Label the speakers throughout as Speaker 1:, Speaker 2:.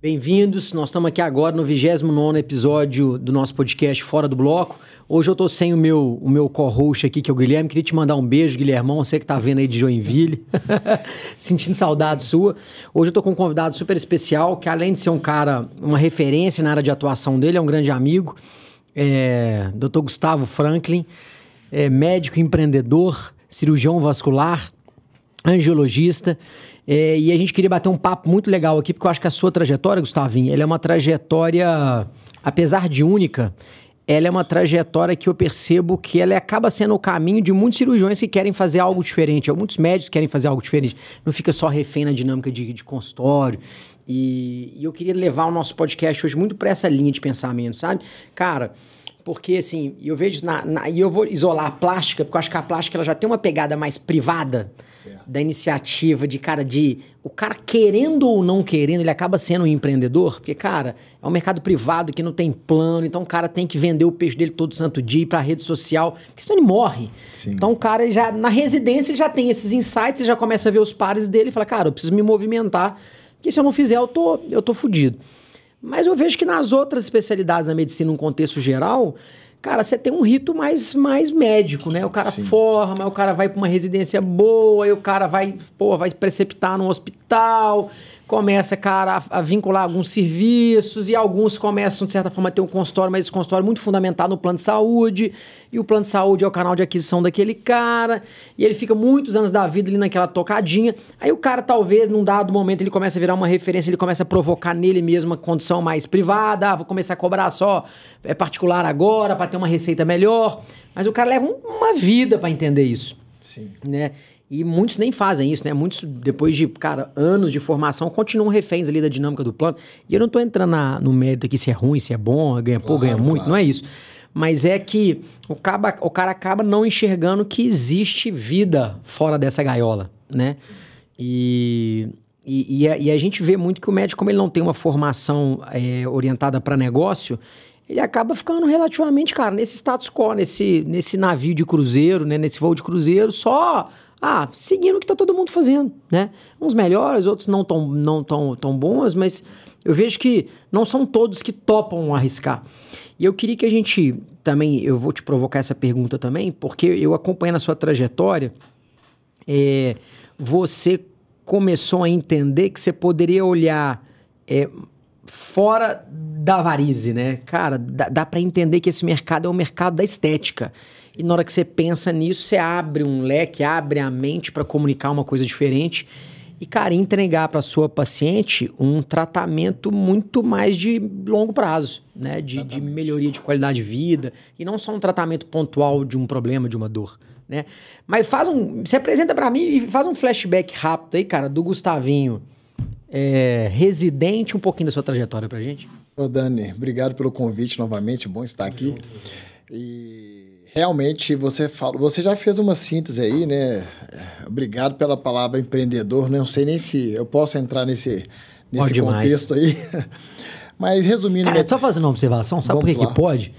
Speaker 1: Bem-vindos, nós estamos aqui agora no 29 episódio do nosso podcast Fora do Bloco. Hoje eu estou sem o meu, o meu co-host aqui, que é o Guilherme. Queria te mandar um beijo, Guilhermão, você que está vendo aí de Joinville, sentindo saudade sua. Hoje eu estou com um convidado super especial, que além de ser um cara, uma referência na área de atuação dele, é um grande amigo, é Dr. Gustavo Franklin, é médico empreendedor, cirurgião vascular, angiologista. É, e a gente queria bater um papo muito legal aqui, porque eu acho que a sua trajetória, Gustavinho, ela é uma trajetória, apesar de única, ela é uma trajetória que eu percebo que ela acaba sendo o caminho de muitos cirurgiões que querem fazer algo diferente. Muitos médicos querem fazer algo diferente. Não fica só refém na dinâmica de, de consultório. E, e eu queria levar o nosso podcast hoje muito para essa linha de pensamento, sabe? Cara, porque assim, eu vejo na, na, e eu vou isolar a plástica, porque eu acho que a plástica ela já tem uma pegada mais privada. Da iniciativa de cara de o cara querendo ou não querendo, ele acaba sendo um empreendedor, porque cara, é um mercado privado que não tem plano, então o cara tem que vender o peixe dele todo santo dia para rede social, porque senão ele morre. Sim. Então o cara já na residência ele já tem esses insights, ele já começa a ver os pares dele e fala: "Cara, eu preciso me movimentar, porque se eu não fizer eu tô eu tô fudido". Mas eu vejo que nas outras especialidades da medicina, num contexto geral, cara, você tem um rito mais, mais médico, né? O cara Sim. forma, o cara vai para uma residência boa, e o cara vai, pô, vai preceptar num hospital, começa, cara, a, a, vincular alguns serviços e alguns começam, de certa forma, a ter um consultório, mas esse consultório é muito fundamental no plano de saúde, e o plano de saúde é o canal de aquisição daquele cara, e ele fica muitos anos da vida ali naquela tocadinha. Aí o cara, talvez, num dado momento, ele começa a virar uma referência, ele começa a provocar nele mesmo uma condição mais privada, ah, vou começar a cobrar só é particular agora para ter uma receita melhor. Mas o cara leva uma vida para entender isso. Sim. Né? E muitos nem fazem isso, né? Muitos, depois de, cara, anos de formação, continuam reféns ali da dinâmica do plano. E eu não tô entrando na, no mérito aqui se é ruim, se é bom, ganha pouco, ganha muito, claro. não é isso. Mas é que o, caba, o cara acaba não enxergando que existe vida fora dessa gaiola, né? E, e, e, a, e, a, gente vê muito que o médico, como ele não tem uma formação é, orientada para negócio, ele acaba ficando relativamente, cara, nesse status quo, nesse, nesse navio de cruzeiro, né? Nesse voo de cruzeiro, só ah, seguindo o que está todo mundo fazendo, né? Uns melhores, outros não tão, não tão, tão bons, mas eu vejo que não são todos que topam arriscar. E eu queria que a gente também, eu vou te provocar essa pergunta também, porque eu acompanhando a sua trajetória, é, você começou a entender que você poderia olhar é, fora da varize, né? Cara, dá, dá para entender que esse mercado é um mercado da estética. E na hora que você pensa nisso, você abre um leque, abre a mente para comunicar uma coisa diferente. E, cara, entregar para sua paciente um tratamento muito mais de longo prazo, né? De, de, melhoria de qualidade de vida. E não só um tratamento pontual de um problema, de uma dor, né? Mas faz um... Se apresenta para mim e faz um flashback rápido aí, cara, do Gustavinho. É, residente, um pouquinho da sua trajetória pra gente.
Speaker 2: Ô, Dani, obrigado pelo convite novamente. Bom estar aqui. E realmente você fala, você já fez uma síntese aí, né? Obrigado pela palavra empreendedor. Não sei nem se eu posso entrar nesse, nesse contexto aí. Mas resumindo.
Speaker 1: Cara, minha... só fazendo uma observação, sabe Vamos por que, que pode?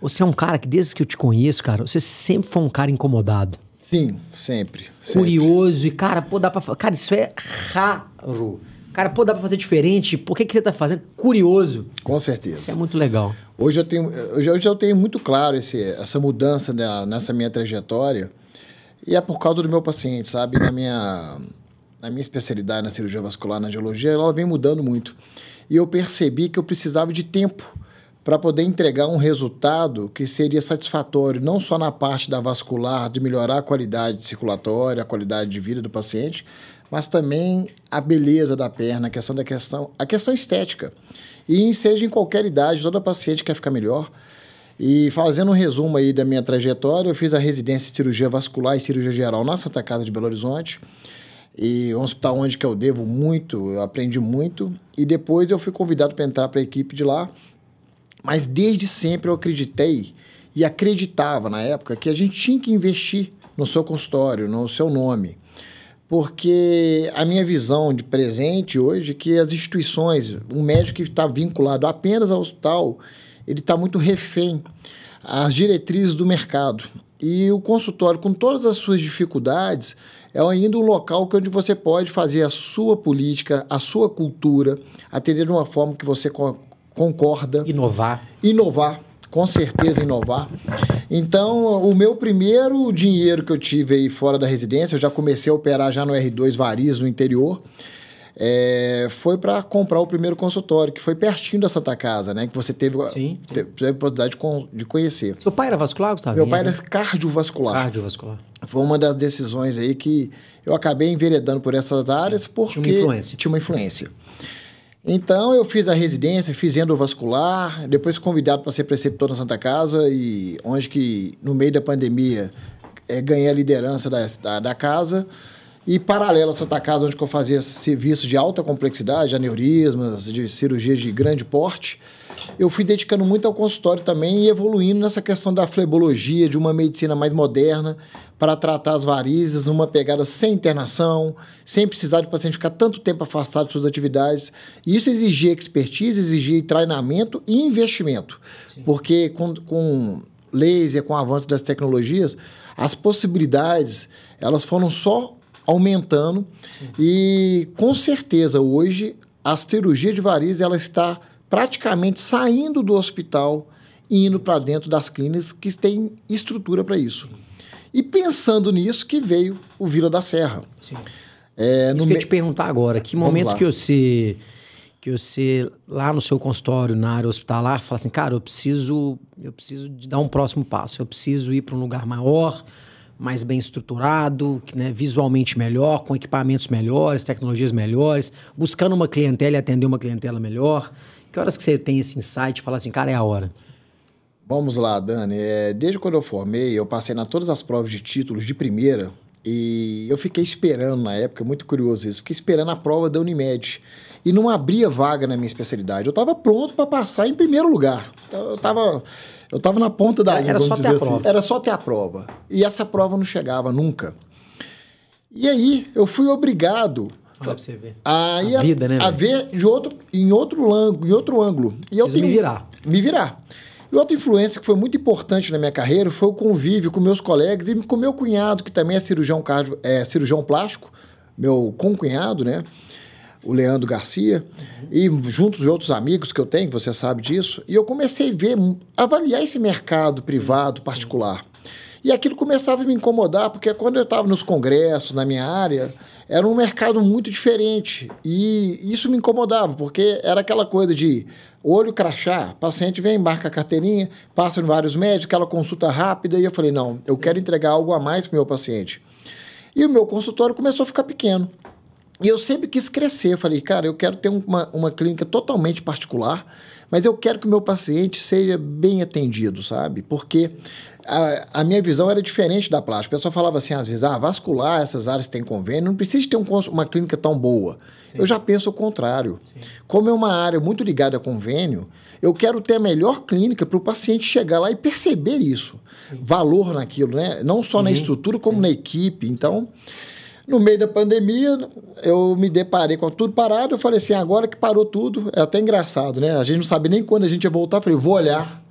Speaker 1: Você é um cara que, desde que eu te conheço, cara, você sempre foi um cara incomodado.
Speaker 2: Sim, sempre.
Speaker 1: Curioso sempre. e, cara, pô, dá pra. Cara, isso é raro. Cara, pô, dá pra fazer diferente? Por que, que você tá fazendo? Curioso.
Speaker 2: Com certeza.
Speaker 1: Isso é muito legal.
Speaker 2: Hoje eu tenho, hoje, hoje eu tenho muito claro esse, essa mudança né, nessa minha trajetória. E é por causa do meu paciente, sabe? Na minha, na minha especialidade na cirurgia vascular, na angiologia, ela vem mudando muito. E eu percebi que eu precisava de tempo para poder entregar um resultado que seria satisfatório, não só na parte da vascular, de melhorar a qualidade circulatória, a qualidade de vida do paciente, mas também a beleza da perna, a questão da questão, a questão estética. E seja em qualquer idade, toda paciente quer ficar melhor. E fazendo um resumo aí da minha trajetória, eu fiz a residência de cirurgia vascular e cirurgia geral na Santa Casa de Belo Horizonte. E um hospital onde que eu devo muito, eu aprendi muito. E depois eu fui convidado para entrar para a equipe de lá. Mas desde sempre eu acreditei e acreditava na época que a gente tinha que investir no seu consultório, no seu nome porque a minha visão de presente hoje é que as instituições, um médico que está vinculado apenas ao hospital, ele está muito refém às diretrizes do mercado. E o consultório, com todas as suas dificuldades, é ainda um local onde você pode fazer a sua política, a sua cultura, atender de uma forma que você concorda.
Speaker 1: Inovar.
Speaker 2: Inovar, com certeza inovar. Então, o meu primeiro dinheiro que eu tive aí fora da residência, eu já comecei a operar já no R2 Variz, no interior, é, foi para comprar o primeiro consultório, que foi pertinho da Santa Casa, né? Que você teve, Sim. teve, teve a oportunidade de, de, conhecer.
Speaker 1: Seu pai era vascular, Gustavo?
Speaker 2: Meu pai era cardiovascular.
Speaker 1: Cardiovascular.
Speaker 2: Foi uma das decisões aí que eu acabei enveredando por essas áreas Sim. porque
Speaker 1: tinha uma influência.
Speaker 2: Tinha uma influência. Então eu fiz a residência, fiz endovascular, depois convidado para ser preceptor na Santa Casa e onde que no meio da pandemia é, ganhei a liderança da, da, da casa. E paralelo a Santa Casa, onde eu fazia serviços de alta complexidade, aneurismas, de cirurgias de grande porte, eu fui dedicando muito ao consultório também e evoluindo nessa questão da flebologia, de uma medicina mais moderna, para tratar as varizes numa pegada sem internação, sem precisar de paciente ficar tanto tempo afastado de suas atividades. E isso exigia expertise, exigia treinamento e investimento. Sim. Porque com, com laser, com o avanço das tecnologias, as possibilidades elas foram só aumentando e com certeza hoje a cirurgia de varizes ela está praticamente saindo do hospital e indo para dentro das clínicas que têm estrutura para isso. E pensando nisso que veio o Vila da Serra.
Speaker 1: Sim. É, Isso que eu ia te perguntar agora, que momento que você que você lá no seu consultório, na área hospitalar, fala assim, cara, eu preciso eu preciso de dar um próximo passo, eu preciso ir para um lugar maior, mais bem estruturado, né, visualmente melhor, com equipamentos melhores, tecnologias melhores, buscando uma clientela e atender uma clientela melhor? Que horas que você tem esse insight e fala assim, cara, é a hora?
Speaker 2: Vamos lá, Dani. É, desde quando eu formei, eu passei na todas as provas de títulos de primeira e eu fiquei esperando na época, muito curioso isso, fiquei esperando a prova da Unimed e não abria vaga na minha especialidade. Eu estava pronto para passar em primeiro lugar. Eu estava eu tava na ponta da
Speaker 1: linha, Era só ter a assim. prova.
Speaker 2: Era só ter a prova. E essa prova não chegava nunca. E aí eu fui obrigado
Speaker 1: Olha pra você ver.
Speaker 2: A, a vida, né? A ver de outro, em outro ângulo, em outro ângulo.
Speaker 1: E eu tenho, me virar.
Speaker 2: Me virar. E outra influência que foi muito importante na minha carreira foi o convívio com meus colegas e com meu cunhado, que também é cirurgião, cardio, é, cirurgião plástico, meu concunhado, né? O Leandro Garcia, uhum. e juntos de outros amigos que eu tenho, você sabe disso, e eu comecei a ver, avaliar esse mercado privado, particular. E aquilo começava a me incomodar, porque quando eu estava nos congressos, na minha área, era um mercado muito diferente. E isso me incomodava, porque era aquela coisa de olho crachá, paciente vem, embarca a carteirinha, passa em vários médicos, aquela consulta rápida, e eu falei, não, eu quero entregar algo a mais para o meu paciente. E o meu consultório começou a ficar pequeno. E eu sempre quis crescer. Eu falei, cara, eu quero ter uma, uma clínica totalmente particular, mas eu quero que o meu paciente seja bem atendido, sabe? Porque a, a, minha visão era diferente da plástica. O pessoal falava assim, às vezes, ah, vascular, essas áreas têm convênio, não precisa ter um, uma clínica tão boa. Sim. Eu já penso o contrário. Sim. Como é uma área muito ligada a convênio, eu quero ter a melhor clínica para o paciente chegar lá e perceber isso. Sim. Valor naquilo, né? Não só na estrutura, como na equipe. Então. No meio da pandemia, eu me deparei com tudo parado. Eu falei assim, agora que parou tudo, é até engraçado, né? A gente não sabe nem quando a gente ia voltar. Eu falei, vou olhar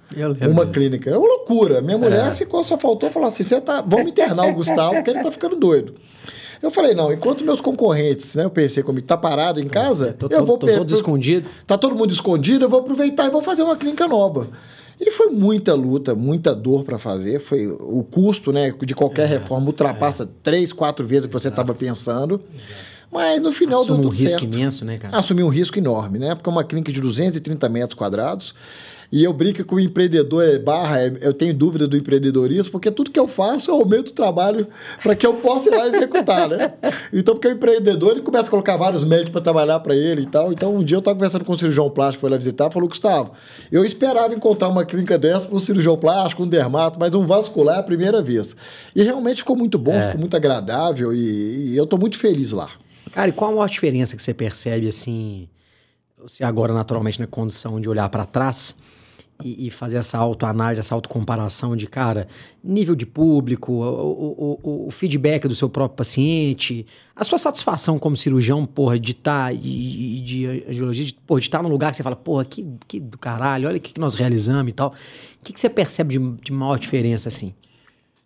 Speaker 2: uma clínica. É uma loucura. Minha mulher é. ficou, só faltou falar assim: você tá, vamos internar o Gustavo, porque ele tá ficando doido. Eu falei, não, enquanto meus concorrentes, né, eu pensei comigo, tá parado em casa,
Speaker 1: tô, eu vou... Tô, tô todo escondido.
Speaker 2: Tá todo mundo escondido, eu vou aproveitar e vou fazer uma clínica nova. E foi muita luta, muita dor para fazer. Foi o custo, né, de qualquer é, reforma ultrapassa é. três, quatro vezes o que você estava pensando. Exato. Mas no final
Speaker 1: Assume
Speaker 2: deu tudo
Speaker 1: um risco imenso, né, cara?
Speaker 2: Assumi um risco enorme, né? Porque é uma clínica de 230 metros quadrados. E eu brinco com o empreendedor é barra, é, eu tenho dúvida do empreendedorismo, porque tudo que eu faço eu aumento o trabalho para que eu possa ir lá executar, né? Então, porque o empreendedor ele começa a colocar vários médicos para trabalhar para ele e tal. Então, um dia eu estava conversando com o cirurgião plástico, foi lá visitar, falou: Gustavo, eu esperava encontrar uma clínica dessa para um cirurgião plástico, um dermato, mas um vascular é a primeira vez. E realmente ficou muito bom, é. ficou muito agradável e, e eu estou muito feliz lá.
Speaker 1: Cara, e qual a diferença que você percebe assim? Você agora, naturalmente, na condição de olhar para trás e, e, fazer essa autoanálise, essa autocomparação de, cara, nível de público, o, o, o, feedback do seu próprio paciente, a sua satisfação como cirurgião, porra, de estar, tá, e, de angiologia, de, porra, de estar tá num lugar que você fala, porra, que, que do caralho, olha o que, que nós realizamos e tal. O que, que você percebe de, de maior diferença, assim?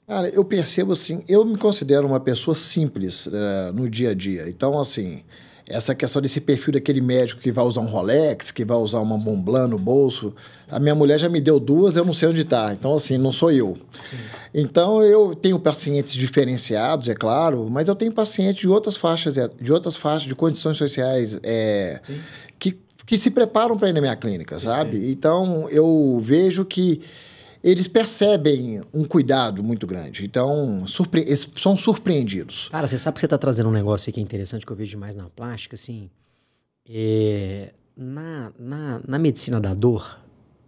Speaker 2: Cara, eu percebo assim, eu me considero uma pessoa simples uh, no dia a dia. Então, assim, essa questão desse perfil daquele médico que vai usar um Rolex, que vai usar uma Montblanc no bolso. A minha mulher já me deu duas, eu não sei onde está. Então, assim, não sou eu. Sim. Então, eu tenho pacientes diferenciados, é claro, mas eu tenho pacientes de outras faixas, de outras faixas, de condições sociais é, que, que se preparam para ir na minha clínica, sabe? Então, eu vejo que eles percebem um cuidado muito grande. Então, surpre são surpreendidos.
Speaker 1: Cara, você sabe que você está trazendo um negócio aqui interessante que eu vejo demais na plástica, assim. É, na, na, na medicina da dor,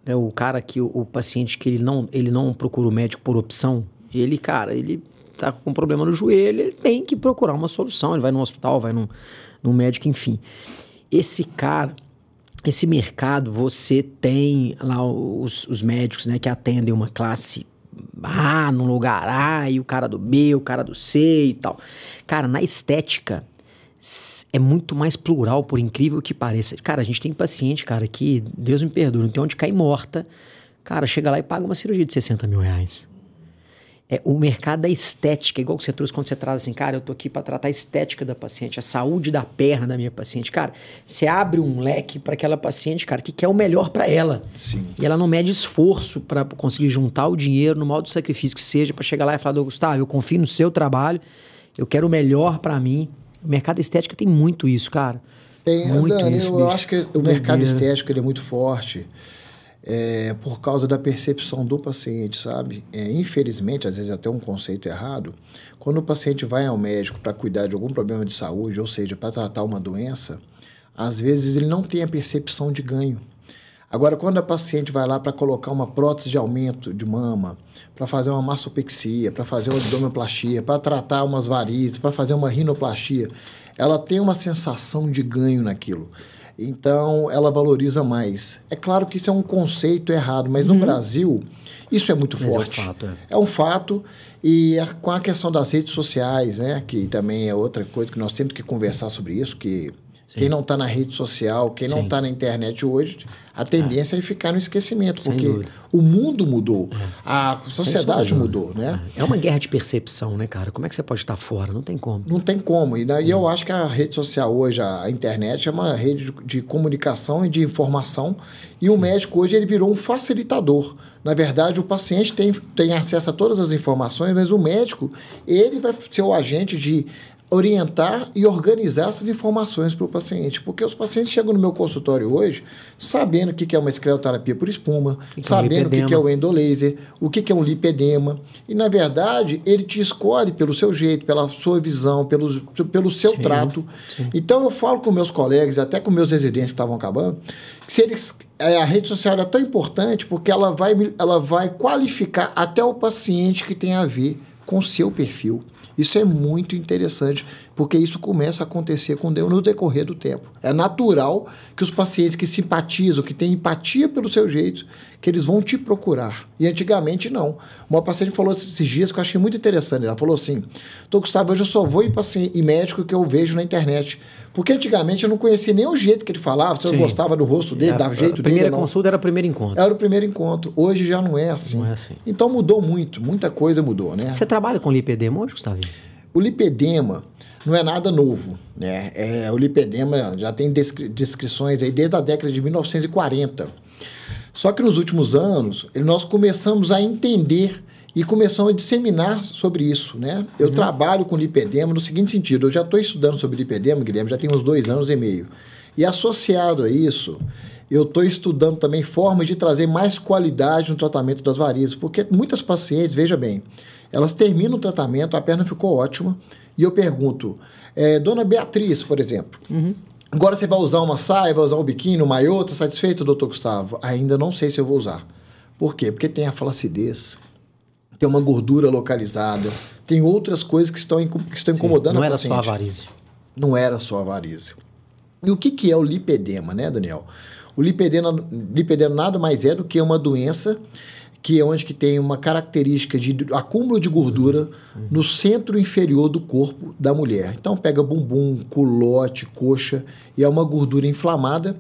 Speaker 1: né, o cara que o, o, paciente que ele não, ele não procura o médico por opção, ele, cara, ele tá com um problema no joelho, ele tem que procurar uma solução. Ele vai no hospital, vai num, num médico, enfim. Esse cara, esse mercado, você tem lá os, os médicos né, que atendem uma classe A no lugar A, e o cara do B, o cara do C e tal. Cara, na estética é muito mais plural, por incrível que pareça. Cara, a gente tem paciente, cara, que, Deus me perdoe, não tem onde cair morta. Cara, chega lá e paga uma cirurgia de 60 mil reais é, o mercado da estética, igual que você trouxe quando você traz assim, cara, eu tô aqui para tratar a estética da paciente, a saúde da perna da minha paciente. Cara, você abre um leque para aquela paciente, cara, que quer o melhor para ela.
Speaker 2: Sim.
Speaker 1: E ela não mede esforço para conseguir juntar o dinheiro no modo de sacrifício que seja para chegar lá e falar, Gustavo, eu confio no seu trabalho, eu quero o melhor para mim. O mercado estético tem muito isso, cara.
Speaker 2: Tem, muito Dani, isso, eu bicho. acho que o mercado estético ele é muito forte é, por causa da percepção do paciente, sabe? É, infelizmente, às vezes até um conceito errado, quando o paciente vai ao médico para cuidar de algum problema de saúde, ou seja, para tratar uma doença, às vezes ele não tem a percepção de ganho. Agora, quando a paciente vai lá para colocar uma prótese de aumento de mama, para fazer uma mastopexia, para fazer uma abdominoplastia, para tratar umas varizes, para fazer uma rinoplastia, ela tem uma sensação de ganho naquilo. Então, ela valoriza mais. É claro que isso é um conceito errado, mas uhum. no Brasil, isso é muito mas forte. É um fato. É. é um fato. E é com a questão das redes sociais, né, que também é outra coisa que nós temos que conversar sobre isso, que Sim. quem não está na rede social, quem Sim. não está na internet hoje, a tendência é, é ficar no esquecimento, Sem porque dúvida. o mundo mudou, é. a sociedade mudou, né?
Speaker 1: É. é uma guerra de percepção, né, cara? Como é que você pode estar fora? Não tem como.
Speaker 2: Não tem como. E daí eu acho que a rede social hoje, a internet, é uma rede de, de comunicação e de informação, e o médico hoje ele virou um facilitador. Na verdade, o paciente tem, tem acesso a todas as informações, mas o médico, ele vai ser o agente de orientar e organizar essas informações para o paciente. Porque os pacientes chegam no meu consultório hoje sabendo o que é uma escleroterapia por espuma, que sabendo é um o que é o endolaser, o que é um lipedema. E, na verdade, ele te escolhe pelo seu jeito, pela sua visão, pelo, pelo seu sim, trato. Sim. Então, eu falo com meus colegas, até com meus residentes que estavam acabando, que se eles é, a rede social é tão importante porque ela vai, ela vai qualificar até o paciente que tem a ver com o seu perfil. Isso é muito interessante, porque isso começa a acontecer com Deus no decorrer do tempo. É natural que os pacientes que simpatizam, que têm empatia pelo seu jeito, que eles vão te procurar. E antigamente não. Uma paciente falou esses dias que eu achei muito interessante. Ela falou assim: Tô Gustavo, hoje eu só vou em, paciente, em médico que eu vejo na internet. Porque antigamente eu não conhecia nem o jeito que ele falava, se eu gostava do rosto dele, é, dava jeito dele. A
Speaker 1: primeira consulta era o primeiro encontro.
Speaker 2: Era o primeiro encontro. Hoje já não é assim. Não é assim. Então mudou muito, muita coisa mudou, né?
Speaker 1: Você trabalha com lipedema hoje, Gustavo?
Speaker 2: O lipedema não é nada novo, né? É, o lipedema já tem descri descrições aí desde a década de 1940. Só que nos últimos anos, nós começamos a entender e começamos a disseminar sobre isso, né? Eu uhum. trabalho com lipedema no seguinte sentido, eu já estou estudando sobre lipedema, Guilherme, já tem uns dois anos e meio. E associado a isso, eu estou estudando também formas de trazer mais qualidade no tratamento das varizes, porque muitas pacientes, veja bem, elas terminam o tratamento, a perna ficou ótima, e eu pergunto, é, dona Beatriz, por exemplo, uhum. agora você vai usar uma saia, vai usar um biquíni, um maiô, está satisfeito, doutor Gustavo? Ainda não sei se eu vou usar. Por quê? Porque tem a flacidez, tem uma gordura localizada, tem outras coisas que estão, que estão incomodando
Speaker 1: Sim,
Speaker 2: a paciente.
Speaker 1: Não era só a varize.
Speaker 2: Não era só a varize. E o que, que é o lipedema, né, Daniel? O lipedema, lipedema nada mais é do que uma doença que é onde que tem uma característica de acúmulo de gordura no centro inferior do corpo da mulher. Então pega bumbum, culote, coxa e é uma gordura inflamada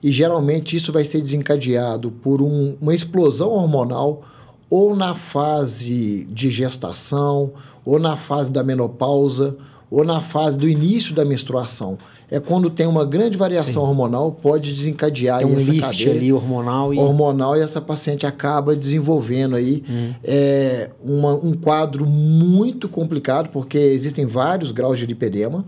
Speaker 2: e geralmente isso vai ser desencadeado por um, uma explosão hormonal ou na fase de gestação, ou na fase da menopausa, ou na fase do início da menstruação. É quando tem uma grande variação Sim. hormonal, pode desencadear
Speaker 1: tem um
Speaker 2: essa cadeia
Speaker 1: ali hormonal e
Speaker 2: hormonal e essa paciente acaba desenvolvendo aí hum. é, uma, um quadro muito complicado, porque existem vários graus de lipedema.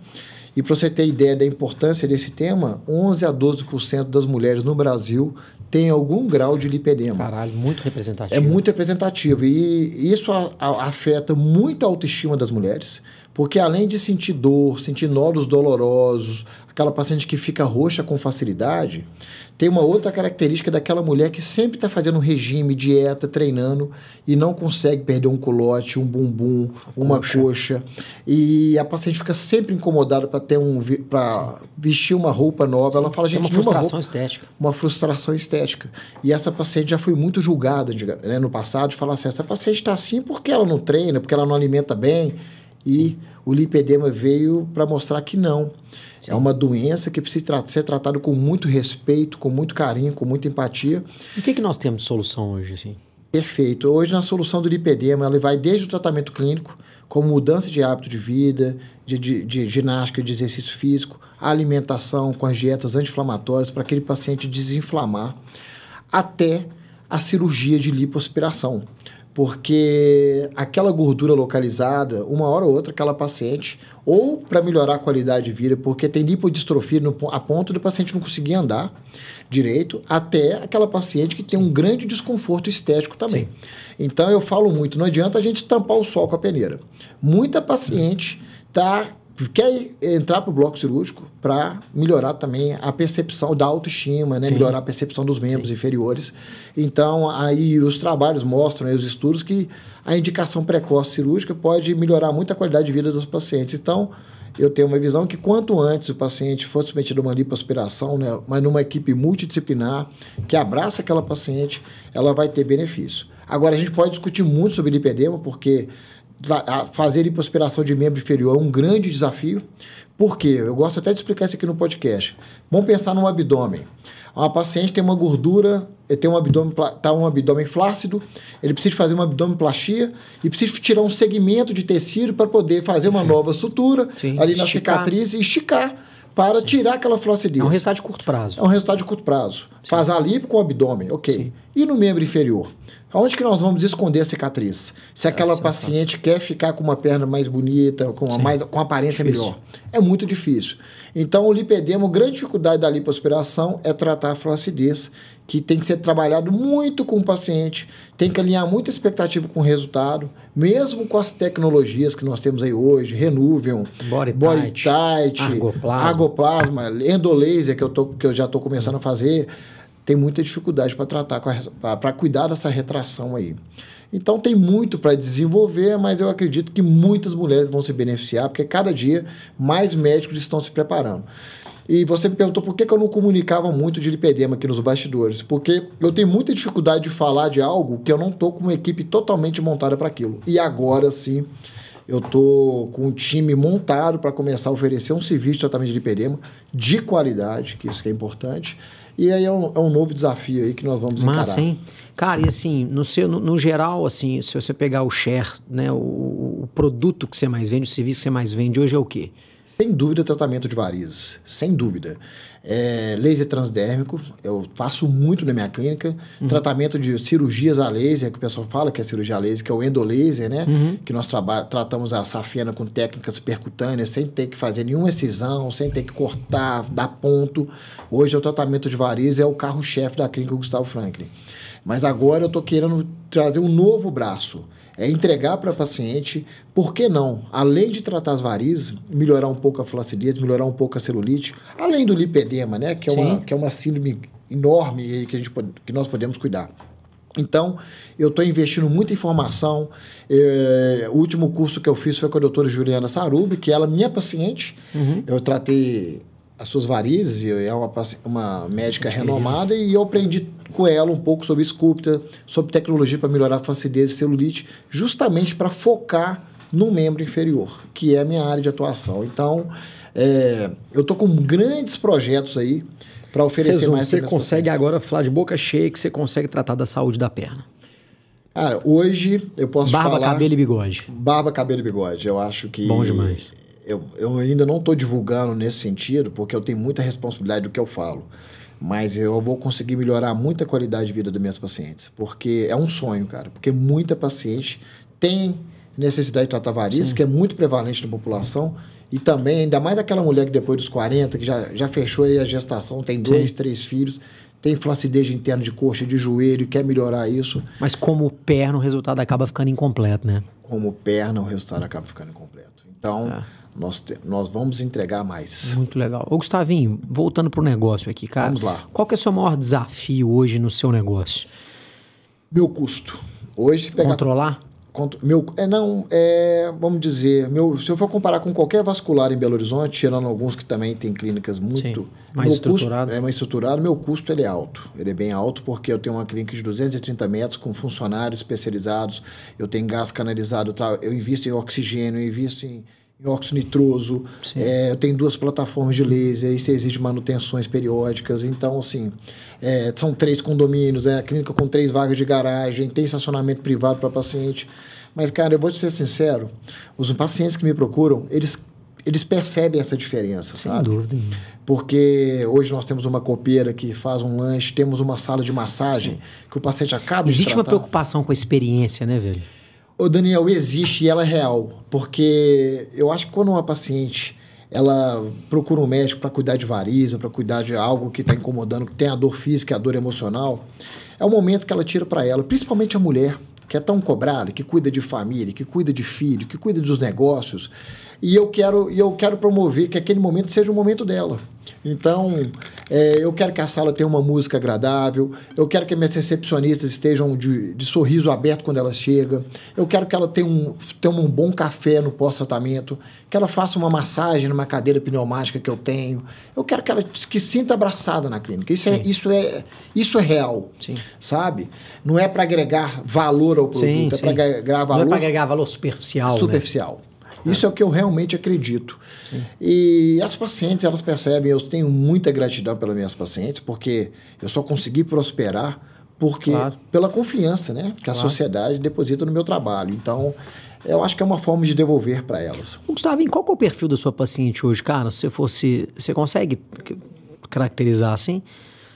Speaker 2: E para você ter ideia da importância desse tema, 11 a 12% das mulheres no Brasil têm algum grau de lipedema.
Speaker 1: Caralho, muito representativo.
Speaker 2: É muito representativo. E isso afeta muito a autoestima das mulheres. Porque além de sentir dor, sentir nódulos dolorosos, aquela paciente que fica roxa com facilidade, tem uma outra característica daquela mulher que sempre está fazendo regime, dieta, treinando e não consegue perder um culote, um bumbum, uma coxa. coxa. E a paciente fica sempre incomodada para ter um para vestir uma roupa nova. Sim. Ela fala, gente,
Speaker 1: é uma frustração
Speaker 2: roupa,
Speaker 1: estética.
Speaker 2: Uma frustração estética. E essa paciente já foi muito julgada né, no passado de falar assim, essa paciente está assim porque ela não treina, porque ela não alimenta bem. E o lipedema veio para mostrar que não. Sim. É uma doença que precisa ser tratada com muito respeito, com muito carinho, com muita empatia.
Speaker 1: E o que, que nós temos de solução hoje, assim?
Speaker 2: Perfeito. Hoje, na solução do lipedema, ela vai desde o tratamento clínico, como mudança de hábito de vida, de, de, de ginástica, de exercício físico, a alimentação com as dietas anti-inflamatórias para aquele paciente desinflamar, até a cirurgia de lipoaspiração porque aquela gordura localizada, uma hora ou outra, aquela paciente, ou para melhorar a qualidade de vida, porque tem lipodistrofia no, a ponto do paciente não conseguir andar direito, até aquela paciente que tem um grande desconforto estético também. Sim. Então eu falo muito, não adianta a gente tampar o sol com a peneira. Muita paciente está quer entrar para o bloco cirúrgico para melhorar também a percepção da autoestima, né? melhorar a percepção dos membros Sim. inferiores. Então, aí os trabalhos mostram, aí, os estudos, que a indicação precoce cirúrgica pode melhorar muito a qualidade de vida dos pacientes. Então, eu tenho uma visão que quanto antes o paciente for submetido a uma lipoaspiração, né, mas numa equipe multidisciplinar que abraça aquela paciente, ela vai ter benefício. Agora, a gente pode discutir muito sobre lipedema, porque fazer lipoaspiração de membro inferior é um grande desafio. Por quê? Eu gosto até de explicar isso aqui no podcast. Vamos pensar no abdômen. Uma paciente tem uma gordura, tem um abdômen, tá um abdômen flácido, ele precisa fazer uma abdominoplastia e precisa tirar um segmento de tecido para poder fazer uma nova sutura Sim, ali na esticar. cicatriz e esticar para Sim. tirar aquela flacidez.
Speaker 1: É um resultado de curto prazo.
Speaker 2: É um resultado de curto prazo. Sim. Faz a lipo com o abdômen, ok. Sim. E no membro inferior? Aonde que nós vamos esconder a cicatriz? Se aquela é paciente quer ficar com uma perna mais bonita, com, uma mais, com aparência difícil. melhor. É muito difícil. Então, o lipedema, a grande dificuldade da lipoaspiração é tratar a flacidez, que tem que ser trabalhado muito com o paciente, tem que alinhar muita expectativa com o resultado, mesmo com as tecnologias que nós temos aí hoje, Renuvium,
Speaker 1: Body, body tight, tight
Speaker 2: argoplasma. argoplasma, endolaser, que eu, tô, que eu já estou começando a fazer tem muita dificuldade para tratar, para cuidar dessa retração aí. Então tem muito para desenvolver, mas eu acredito que muitas mulheres vão se beneficiar, porque cada dia mais médicos estão se preparando. E você me perguntou por que, que eu não comunicava muito de lipedema aqui nos bastidores. Porque eu tenho muita dificuldade de falar de algo que eu não estou com uma equipe totalmente montada para aquilo. E agora sim, eu estou com um time montado para começar a oferecer um serviço de tratamento de lipedema de qualidade, que isso que é importante, e aí é um, é um novo desafio aí que nós vamos encarar.
Speaker 1: Massa, hein? Cara, e assim, no, seu, no, no, geral, assim, se você pegar o share, né, o, o, produto que você mais vende, o serviço que você mais vende hoje é o quê?
Speaker 2: Sem dúvida, tratamento de varizes. Sem dúvida. É, laser transdérmico, eu faço muito na minha clínica. Uhum. Tratamento de cirurgias a laser, que o pessoal fala que é cirurgia a laser, que é o endolaser, né? Uhum. Que nós tratamos a safena com técnicas percutâneas, sem ter que fazer nenhuma excisão, sem ter que cortar, dar ponto. Hoje o tratamento de varizes é o carro-chefe da clínica Gustavo Franklin. Mas agora eu estou querendo trazer um novo braço é entregar para o paciente, por que não, além de tratar as varizes, melhorar um pouco a flacidez, melhorar um pouco a celulite, além do lipedema, né, que é, uma, que é uma síndrome enorme que, a gente, que nós podemos cuidar. Então, eu estou investindo muita informação. É, o último curso que eu fiz foi com a doutora Juliana Sarubi, que ela é minha paciente. Uhum. Eu tratei as suas varizes, é uma, uma médica renomada, e eu aprendi com ela um pouco sobre sculpta, sobre tecnologia para melhorar a flacidez e celulite, justamente para focar no membro inferior, que é a minha área de atuação. Então, é, eu estou com grandes projetos aí para oferecer
Speaker 1: Resumo,
Speaker 2: mais.
Speaker 1: Você consegue agora falar de boca cheia que você consegue tratar da saúde da perna.
Speaker 2: Cara, hoje eu posso
Speaker 1: Barba,
Speaker 2: falar...
Speaker 1: cabelo e bigode.
Speaker 2: Barba, cabelo e bigode. Eu acho que...
Speaker 1: Bom demais.
Speaker 2: Eu, eu ainda não estou divulgando nesse sentido, porque eu tenho muita responsabilidade do que eu falo. Mas eu vou conseguir melhorar muita qualidade de vida das minhas pacientes. Porque é um sonho, cara. Porque muita paciente tem necessidade de tratar varizes, que é muito prevalente na população. E também, ainda mais aquela mulher que depois dos 40, que já, já fechou aí a gestação, tem dois,
Speaker 1: Sim.
Speaker 2: três filhos, tem flacidez interna de coxa, de joelho, e quer melhorar isso.
Speaker 1: Mas como perna, o resultado acaba ficando incompleto, né?
Speaker 2: Como perna, o resultado acaba ficando incompleto. Então,
Speaker 1: É.
Speaker 2: nós, te- nós vamos entregar mais.
Speaker 1: Muito legal. Ô, Gustavinho, voltando pro negócio aqui, cara.
Speaker 2: Vamos lá.
Speaker 1: Qual que é o seu maior desafio hoje no seu negócio?
Speaker 2: Meu custo. Hoje, pegar
Speaker 1: Controlar?
Speaker 2: Meu, é, não, é, vamos dizer, meu, se eu for comparar com qualquer vascular em Belo Horizonte, tirando alguns que também têm clínicas muito
Speaker 1: Sim, mais estruturado.
Speaker 2: Custo, é mais estruturado, meu custo ele é alto. Ele é bem alto porque eu tenho uma clínica de 230 metros com funcionários especializados, eu tenho gás canalizado, eu invisto em oxigênio, eu invisto em, em óxido nitroso,
Speaker 1: Sim.
Speaker 2: é, eu tenho duas plataformas de laser, isso exige manutenções periódicas. Então, assim, é, são três condomínios, é a clínica com três vagas de garagem, tem estacionamento privado para paciente. Mas, cara, eu vou te ser sincero, os pacientes que me procuram, eles, eles percebem essa diferença,
Speaker 1: Sem
Speaker 2: sabe?
Speaker 1: dúvida.
Speaker 2: Porque hoje nós temos uma copeira que faz um lanche, temos uma sala de massagem que o paciente acaba de
Speaker 1: Existe uma preocupação com a experiência, né, velho?
Speaker 2: Ô, Daniel, existe e ela é real. Porque eu acho que quando uma paciente ela procura um médico para cuidar de variz, para cuidar de algo que está incomodando, que tem a dor física, a dor emocional, é o momento que ela tira para ela, principalmente a mulher, que é tão cobrada, que cuida de família, que cuida de filho, que cuida dos negócios. E eu quero, e eu quero promover que aquele momento seja o momento dela. Então, é, eu quero que a sala tenha uma música agradável, eu quero que minhas recepcionistas estejam de, de sorriso aberto quando ela chega, eu quero que ela tenha um, tenha um bom café no pós-tratamento, que ela faça uma massagem numa cadeira pneumática que eu tenho, eu quero que ela que sinta abraçada na clínica. Isso é, isso é, isso é real,
Speaker 1: Sim.
Speaker 2: sabe? Não é para agregar valor ao produto,
Speaker 1: Sim,
Speaker 2: é para agregar
Speaker 1: Não é
Speaker 2: valor
Speaker 1: pra agregar valor superficial, né?
Speaker 2: Superficial. Isso é o que eu realmente acredito. E as pacientes, elas percebem, eu tenho muita gratidão pelas minhas pacientes, porque eu só consegui prosperar porque
Speaker 1: Claro.
Speaker 2: pela confiança, né, que a
Speaker 1: Claro.
Speaker 2: sociedade deposita no meu trabalho. Então, eu acho que é uma forma de devolver para elas.
Speaker 1: Ô, Gustavinho, qual é o perfil da sua paciente hoje, cara? Se você fosse... Você consegue caracterizar assim?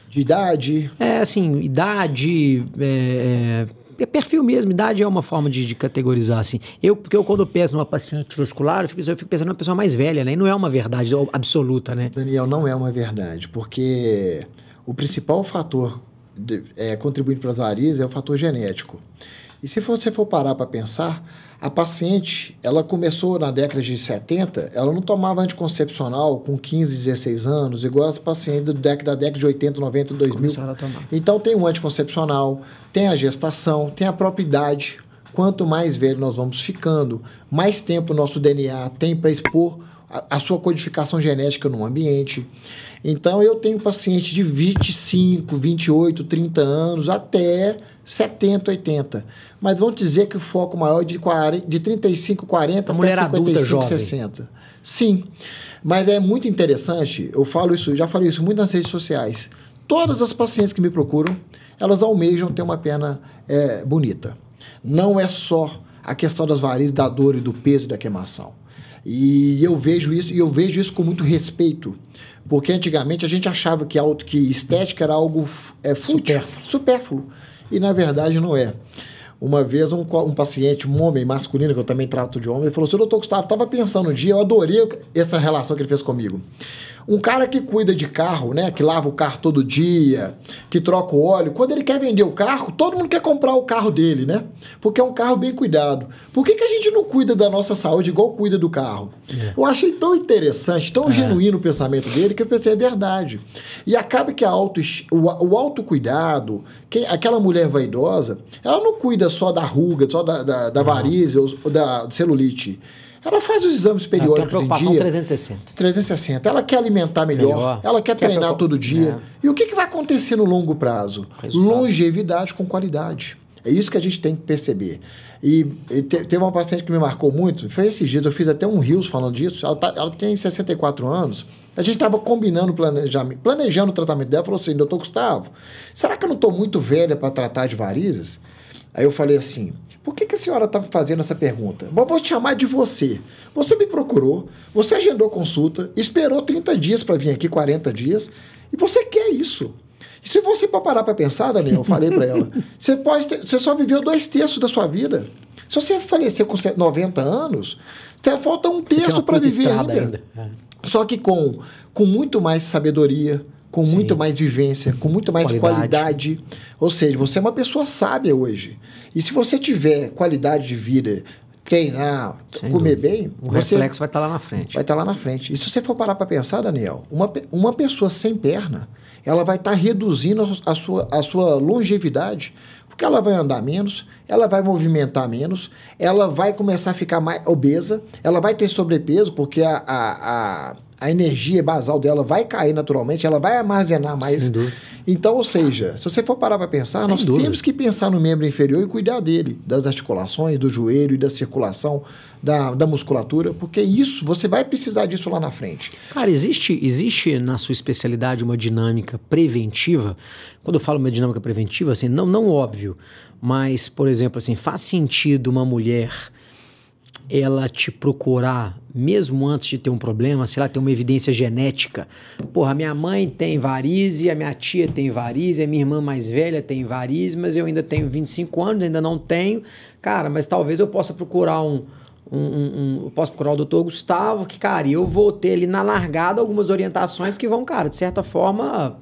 Speaker 2: De idade,
Speaker 1: É, assim, idade... É, é perfil mesmo, idade é uma forma de, de categorizar, assim. Eu, porque eu, quando eu penso numa paciente vascular, eu fico, eu fico pensando numa pessoa mais velha, né? E não é uma verdade absoluta, né?
Speaker 2: Daniel, não é uma verdade, porque o principal fator de, é, contribuindo para as varizes é o fator genético. E se você for parar para pensar, a paciente, ela começou na década de 70, ela não tomava anticoncepcional com 15, 16 anos, igual as pacientes do década, da década de 80, 90, 2000.
Speaker 1: Começaram a tomar.
Speaker 2: Então tem o anticoncepcional, tem a gestação, tem a própria idade. Quanto mais velho nós vamos ficando, mais tempo o nosso DNA tem para expor a, a sua codificação genética no ambiente. Então eu tenho paciente de 25, 28, 30 anos até 70, 80. Mas vamos dizer que o foco maior é de, 40, de 35, 40
Speaker 1: A
Speaker 2: até
Speaker 1: mulher adulta
Speaker 2: 55,
Speaker 1: jovem.
Speaker 2: 60. Sim. Mas é muito interessante, eu falo isso, já falei isso muito nas redes sociais. Todas as pacientes que me procuram, elas almejam ter uma perna é, bonita. Não é só a questão das varizes, da dor e do peso e da queimação. E eu vejo isso, e eu vejo isso com muito respeito, porque antigamente a gente achava que, que estética era algo é, fútil,
Speaker 1: Supérfluo.
Speaker 2: supérfluo. E na verdade não é. Uma vez um, um paciente, um homem masculino, que eu também trato de homem, falou assim, doutor Gustavo, estava pensando um dia, eu adorei essa relação que ele fez comigo. Um cara que cuida de carro, né, que lava o carro todo dia, que troca o óleo, quando ele quer vender o carro, todo mundo quer comprar o carro dele, né? Porque é um carro bem cuidado. Por que, que a gente não cuida da nossa saúde igual cuida do carro?
Speaker 1: É.
Speaker 2: Eu achei tão interessante, tão
Speaker 1: É.
Speaker 2: genuíno o pensamento dele, que eu pensei, é verdade. E acaba que a auto, o, o autocuidado, quem, aquela mulher vaidosa, ela não cuida só da ruga, só da, da, da varize ou, ou da celulite. Ela faz os exames
Speaker 1: Ela tem
Speaker 2: periódicos
Speaker 1: preocupação
Speaker 2: dia.
Speaker 1: 360.
Speaker 2: 360. Ela quer alimentar melhor,
Speaker 1: Melhor.
Speaker 2: ela quer,
Speaker 1: Quer
Speaker 2: treinar
Speaker 1: preocup-
Speaker 2: todo dia.
Speaker 1: É.
Speaker 2: E o que, que vai acontecer no longo prazo?
Speaker 1: Resultado.
Speaker 2: Longevidade com qualidade. É isso que a gente tem que perceber. E, e te- teve uma paciente que me marcou muito, foi esses dias, eu fiz até um Rios falando disso. Ela, tá- ela tem 64 anos. A gente estava combinando, planejamento, planejando o tratamento dela. Falou assim: doutor Gustavo, será que eu não estou muito velha para tratar de varizes? Aí eu falei assim: por que, que a senhora está fazendo essa pergunta? Bom, vou te chamar de você. Você me procurou, você agendou consulta, esperou 30 dias para vir aqui, 40 dias, e você quer isso. E se você for parar para pensar, Daniel, eu falei para ela, você, pode ter, você só viveu dois terços da sua vida. Se você falecer com 90 anos, falta um terço para viver ainda. ainda. É. Só que com, com muito mais sabedoria, com Sim. muito mais vivência, com muito mais qualidade. qualidade. Ou seja, você é uma pessoa sábia hoje. E se você tiver qualidade de vida, treinar, Sem comer dúvida. bem,
Speaker 1: o você reflexo vai estar tá lá na frente.
Speaker 2: Vai estar tá lá na frente. E se você for parar para pensar, Daniel, uma, uma pessoa sem perna, ela vai estar tá reduzindo a sua, a sua longevidade, porque ela vai andar menos, ela vai movimentar menos, ela vai começar a ficar mais obesa, ela vai ter sobrepeso, porque a, a, a, a energia basal dela vai cair naturalmente, ela vai armazenar mais. Então, ou seja, se você for parar para pensar, Sem nós dúvida. temos que pensar no membro inferior e cuidar dele, das articulações, do joelho e da circulação, da, da musculatura, porque isso, você vai precisar disso lá na frente.
Speaker 1: Cara, existe, existe na sua especialidade uma dinâmica preventiva? Quando eu falo uma dinâmica preventiva, assim, não, não óbvio, mas, por exemplo, assim, faz sentido uma mulher ela te procurar, mesmo antes de ter um problema, se ela tem uma evidência genética. Porra, minha mãe tem varize, a minha tia tem varize, a minha irmã mais velha tem varize, mas eu ainda tenho 25 anos, ainda não tenho. Cara, mas talvez eu possa procurar um. um, um, um posso procurar o doutor Gustavo, que, cara, eu vou ter ali na largada algumas orientações que vão, cara, de certa forma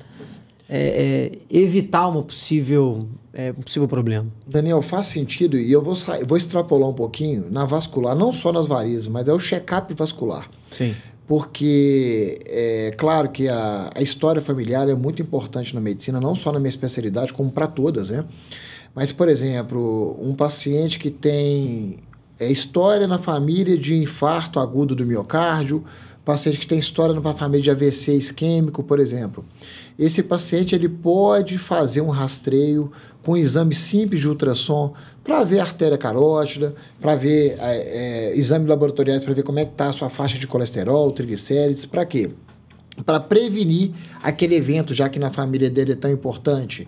Speaker 1: é, é, evitar uma possível, é, um possível problema.
Speaker 2: Daniel, faz sentido, e eu vou, vou extrapolar um pouquinho na vascular, não só nas varizes, mas é o check-up vascular.
Speaker 1: Sim.
Speaker 2: Porque é claro que a, a história familiar é muito importante na medicina, não só na minha especialidade, como para todas, né? Mas, por exemplo, um paciente que tem é, história na família de infarto agudo do miocárdio, paciente que tem história na família de AVC isquêmico, por exemplo. Esse paciente ele pode fazer um rastreio com um exame simples de ultrassom para ver a artéria carótida, para ver é, é, exame laboratoriais para ver como é que está a sua faixa de colesterol, triglicérides, para quê? Para prevenir aquele evento, já que na família dele é tão importante.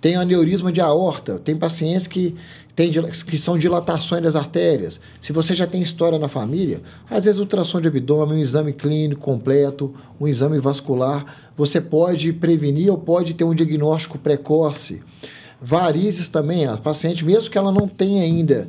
Speaker 2: Tem aneurisma de aorta, tem pacientes que, tem, que são dilatações das artérias. Se você já tem história na família, às vezes ultrassom de abdômen, um exame clínico completo, um exame vascular, você pode prevenir ou pode ter um diagnóstico precoce. Varizes também, a paciente, mesmo que ela não tenha ainda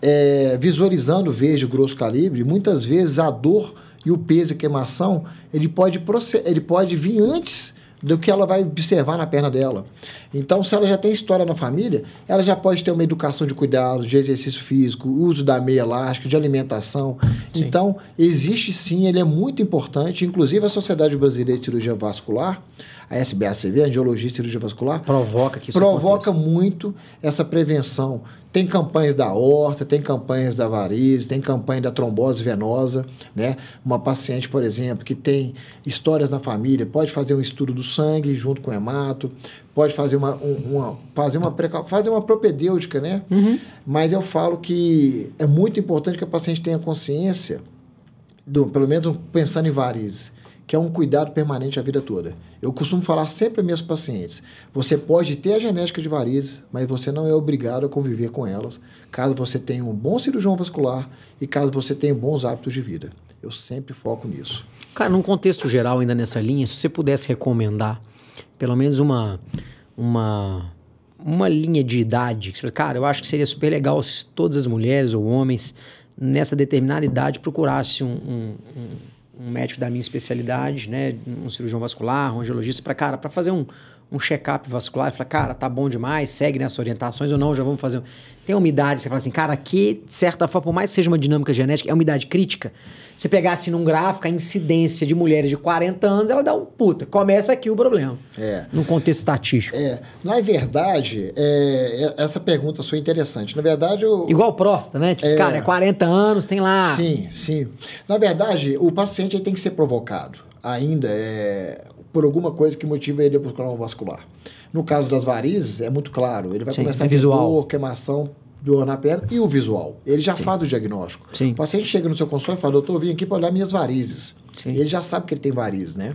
Speaker 2: é, visualizando veja grosso calibre, muitas vezes a dor e o peso e queimação, ele pode, ele pode vir antes do que ela vai observar na perna dela. Então, se ela já tem história na família, ela já pode ter uma educação de cuidados, de exercício físico, uso da meia elástica, de alimentação. Sim. Então, existe sim, ele é muito importante. Inclusive, a Sociedade Brasileira de Cirurgia Vascular, a SBACV, a Angiologia e Cirurgia Vascular,
Speaker 1: provoca que isso
Speaker 2: provoca aconteça. muito essa prevenção. Tem campanhas da horta, tem campanhas da varize, tem campanha da trombose venosa, né? Uma paciente, por exemplo, que tem histórias na família, pode fazer um estudo do sangue junto com o hemato, pode fazer uma, uma fazer uma fazer uma propedêutica, né? Uhum. Mas eu falo que é muito importante que a paciente tenha consciência do, pelo menos pensando em varizes, que é um cuidado permanente a vida toda. Eu costumo falar sempre para meus pacientes: você pode ter a genética de varizes, mas você não é obrigado a conviver com elas, caso você tenha um bom cirurgião vascular e caso você tenha bons hábitos de vida. Eu sempre foco nisso.
Speaker 1: Cara, num contexto geral, ainda nessa linha, se você pudesse recomendar pelo menos uma, uma, uma linha de idade, cara, eu acho que seria super legal se todas as mulheres ou homens nessa determinada idade procurassem um, um um médico da minha especialidade, né, um cirurgião vascular, um angiologista, para cara, para fazer um, um check-up vascular e falar, cara, tá bom demais, segue nessas orientações ou não, já vamos fazer. Tem umidade, você fala assim, cara, aqui, de certa forma, por mais que seja uma dinâmica genética, é umidade crítica. Se você pegar assim num gráfico, a incidência de mulheres de 40 anos, ela dá um puta. Começa aqui o problema.
Speaker 2: É.
Speaker 1: Num contexto estatístico.
Speaker 2: É. Na verdade, é, é essa pergunta sua interessante. Na verdade, o.
Speaker 1: Igual próstata, né? Tipo, é... cara, é 40 anos, tem lá.
Speaker 2: Sim, sim. Na verdade, o paciente tem que ser provocado ainda é, por alguma coisa que motiva ele a procurar um vascular. No caso das varizes, é muito claro. Ele vai Sim, começar é a ter dor, queimação dor na perna e o visual. Ele já
Speaker 1: Sim.
Speaker 2: faz o diagnóstico.
Speaker 1: Sim.
Speaker 2: O paciente chega no seu consultório e fala, doutor, eu vim aqui para olhar minhas varizes.
Speaker 1: Sim.
Speaker 2: Ele já sabe que ele tem varizes, né?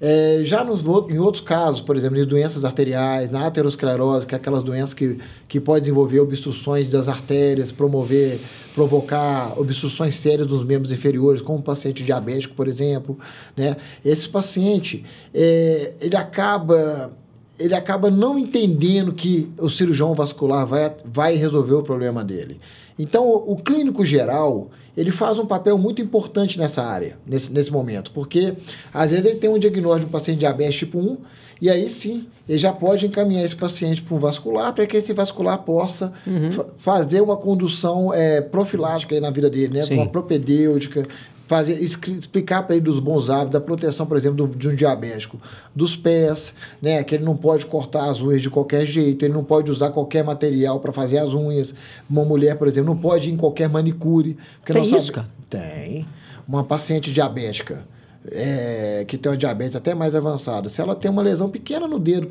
Speaker 2: É, já nos, em outros casos, por exemplo, de doenças arteriais, na aterosclerose, que é aquelas doenças que, que podem desenvolver obstruções das artérias, promover, provocar obstruções sérias dos membros inferiores, como o paciente diabético, por exemplo, né? Esse paciente, é, ele acaba ele acaba não entendendo que o cirurgião vascular vai, vai resolver o problema dele. Então, o, o clínico geral, ele faz um papel muito importante nessa área, nesse, nesse momento, porque às vezes ele tem um diagnóstico de um paciente diabetes tipo 1, e aí sim, ele já pode encaminhar esse paciente para um vascular, para que esse vascular possa
Speaker 1: Uhum.
Speaker 2: fa- fazer uma condução é, profilática aí na vida dele, né?
Speaker 1: Sim.
Speaker 2: Uma propedêutica, fazer, explicar para ele dos bons hábitos, da proteção, por exemplo, do- de um diabético, dos pés, né? Que ele não pode cortar as unhas de qualquer jeito, ele não pode usar qualquer material para fazer as unhas. Uma mulher, por exemplo, não pode ir em qualquer manicure. porque
Speaker 1: Tem isso,
Speaker 2: sabe-
Speaker 1: cara?
Speaker 2: Tem. Uma paciente diabética. é, que tem uma diabetes até mais avançada, se ela tem uma lesão pequena no dedo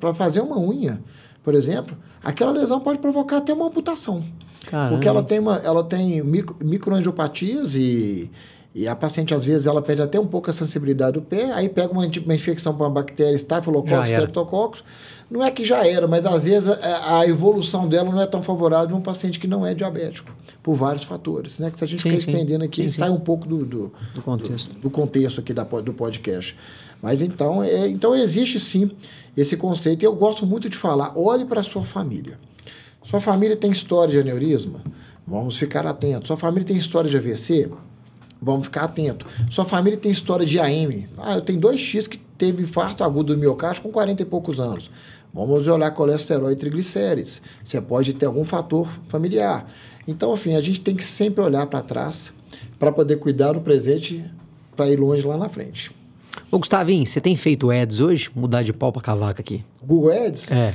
Speaker 2: para fazer uma unha, por exemplo, aquela lesão pode provocar até uma amputação.
Speaker 1: Caramba.
Speaker 2: Porque ela tem, uma, ela tem micro, microangiopatias e, e a paciente, às vezes, ela perde até um pouco a sensibilidade do pé, aí pega uma, uma infecção por uma bactéria
Speaker 1: era.
Speaker 2: Streptococcus. Não é que já era, mas às vezes a, a evolução dela não é tão favorável de um paciente que não é diabético, por vários fatores. Né? Que se a gente
Speaker 1: Sim,
Speaker 2: ficar
Speaker 1: sim.
Speaker 2: estendendo aqui,
Speaker 1: Sim,
Speaker 2: sai um pouco do, do,
Speaker 1: Do contexto.
Speaker 2: do contexto aqui da, do podcast. Mas então, é, então existe sim esse conceito. E eu gosto muito de falar: olhe para a sua família. Sua família tem história de aneurisma? Vamos ficar atentos. Sua família tem história de AVC? Vamos ficar atento. Sua família tem história de AM? Ah, eu tenho dois X que teve infarto agudo do miocárdio com 40 e poucos anos. Vamos olhar colesterol e triglicérides. Você pode ter algum fator familiar. Então, enfim, a gente tem que sempre olhar para trás para poder cuidar do presente para ir longe lá na frente.
Speaker 1: Ô, Gustavinho, você tem feito ads hoje? Mudar de pau pra cavaca aqui.
Speaker 2: Google Ads?
Speaker 1: É.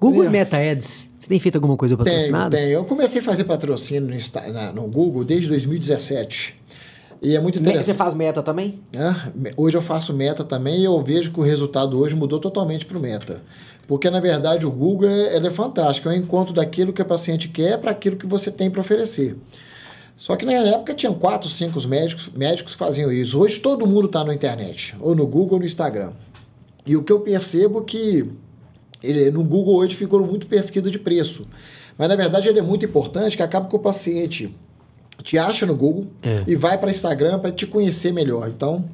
Speaker 1: Google
Speaker 2: É.
Speaker 1: e Meta Ads. Você tem feito alguma coisa patrocinada?
Speaker 2: tenho. Eu comecei a fazer patrocínio no, Insta- na- no Google desde 2017. E é muito
Speaker 1: Me-
Speaker 2: interessante.
Speaker 1: Você faz meta também?
Speaker 2: Ah, Hoje eu faço meta também e eu vejo que o resultado hoje mudou totalmente para o meta. Porque, na verdade, o Google é, é fantástico. É um encontro daquilo que o paciente quer para aquilo que você tem para oferecer. Só que na época tinham quatro, cinco médicos, médicos que faziam isso. Hoje todo mundo está na internet, ou no Google ou no Instagram. E o que eu percebo é que ele, no Google hoje ficou muito pesquisa de preço. Mas, na verdade, ele é muito importante que acaba que o paciente te acha no Google,
Speaker 1: É.
Speaker 2: e vai para Instagram para te conhecer melhor. Então,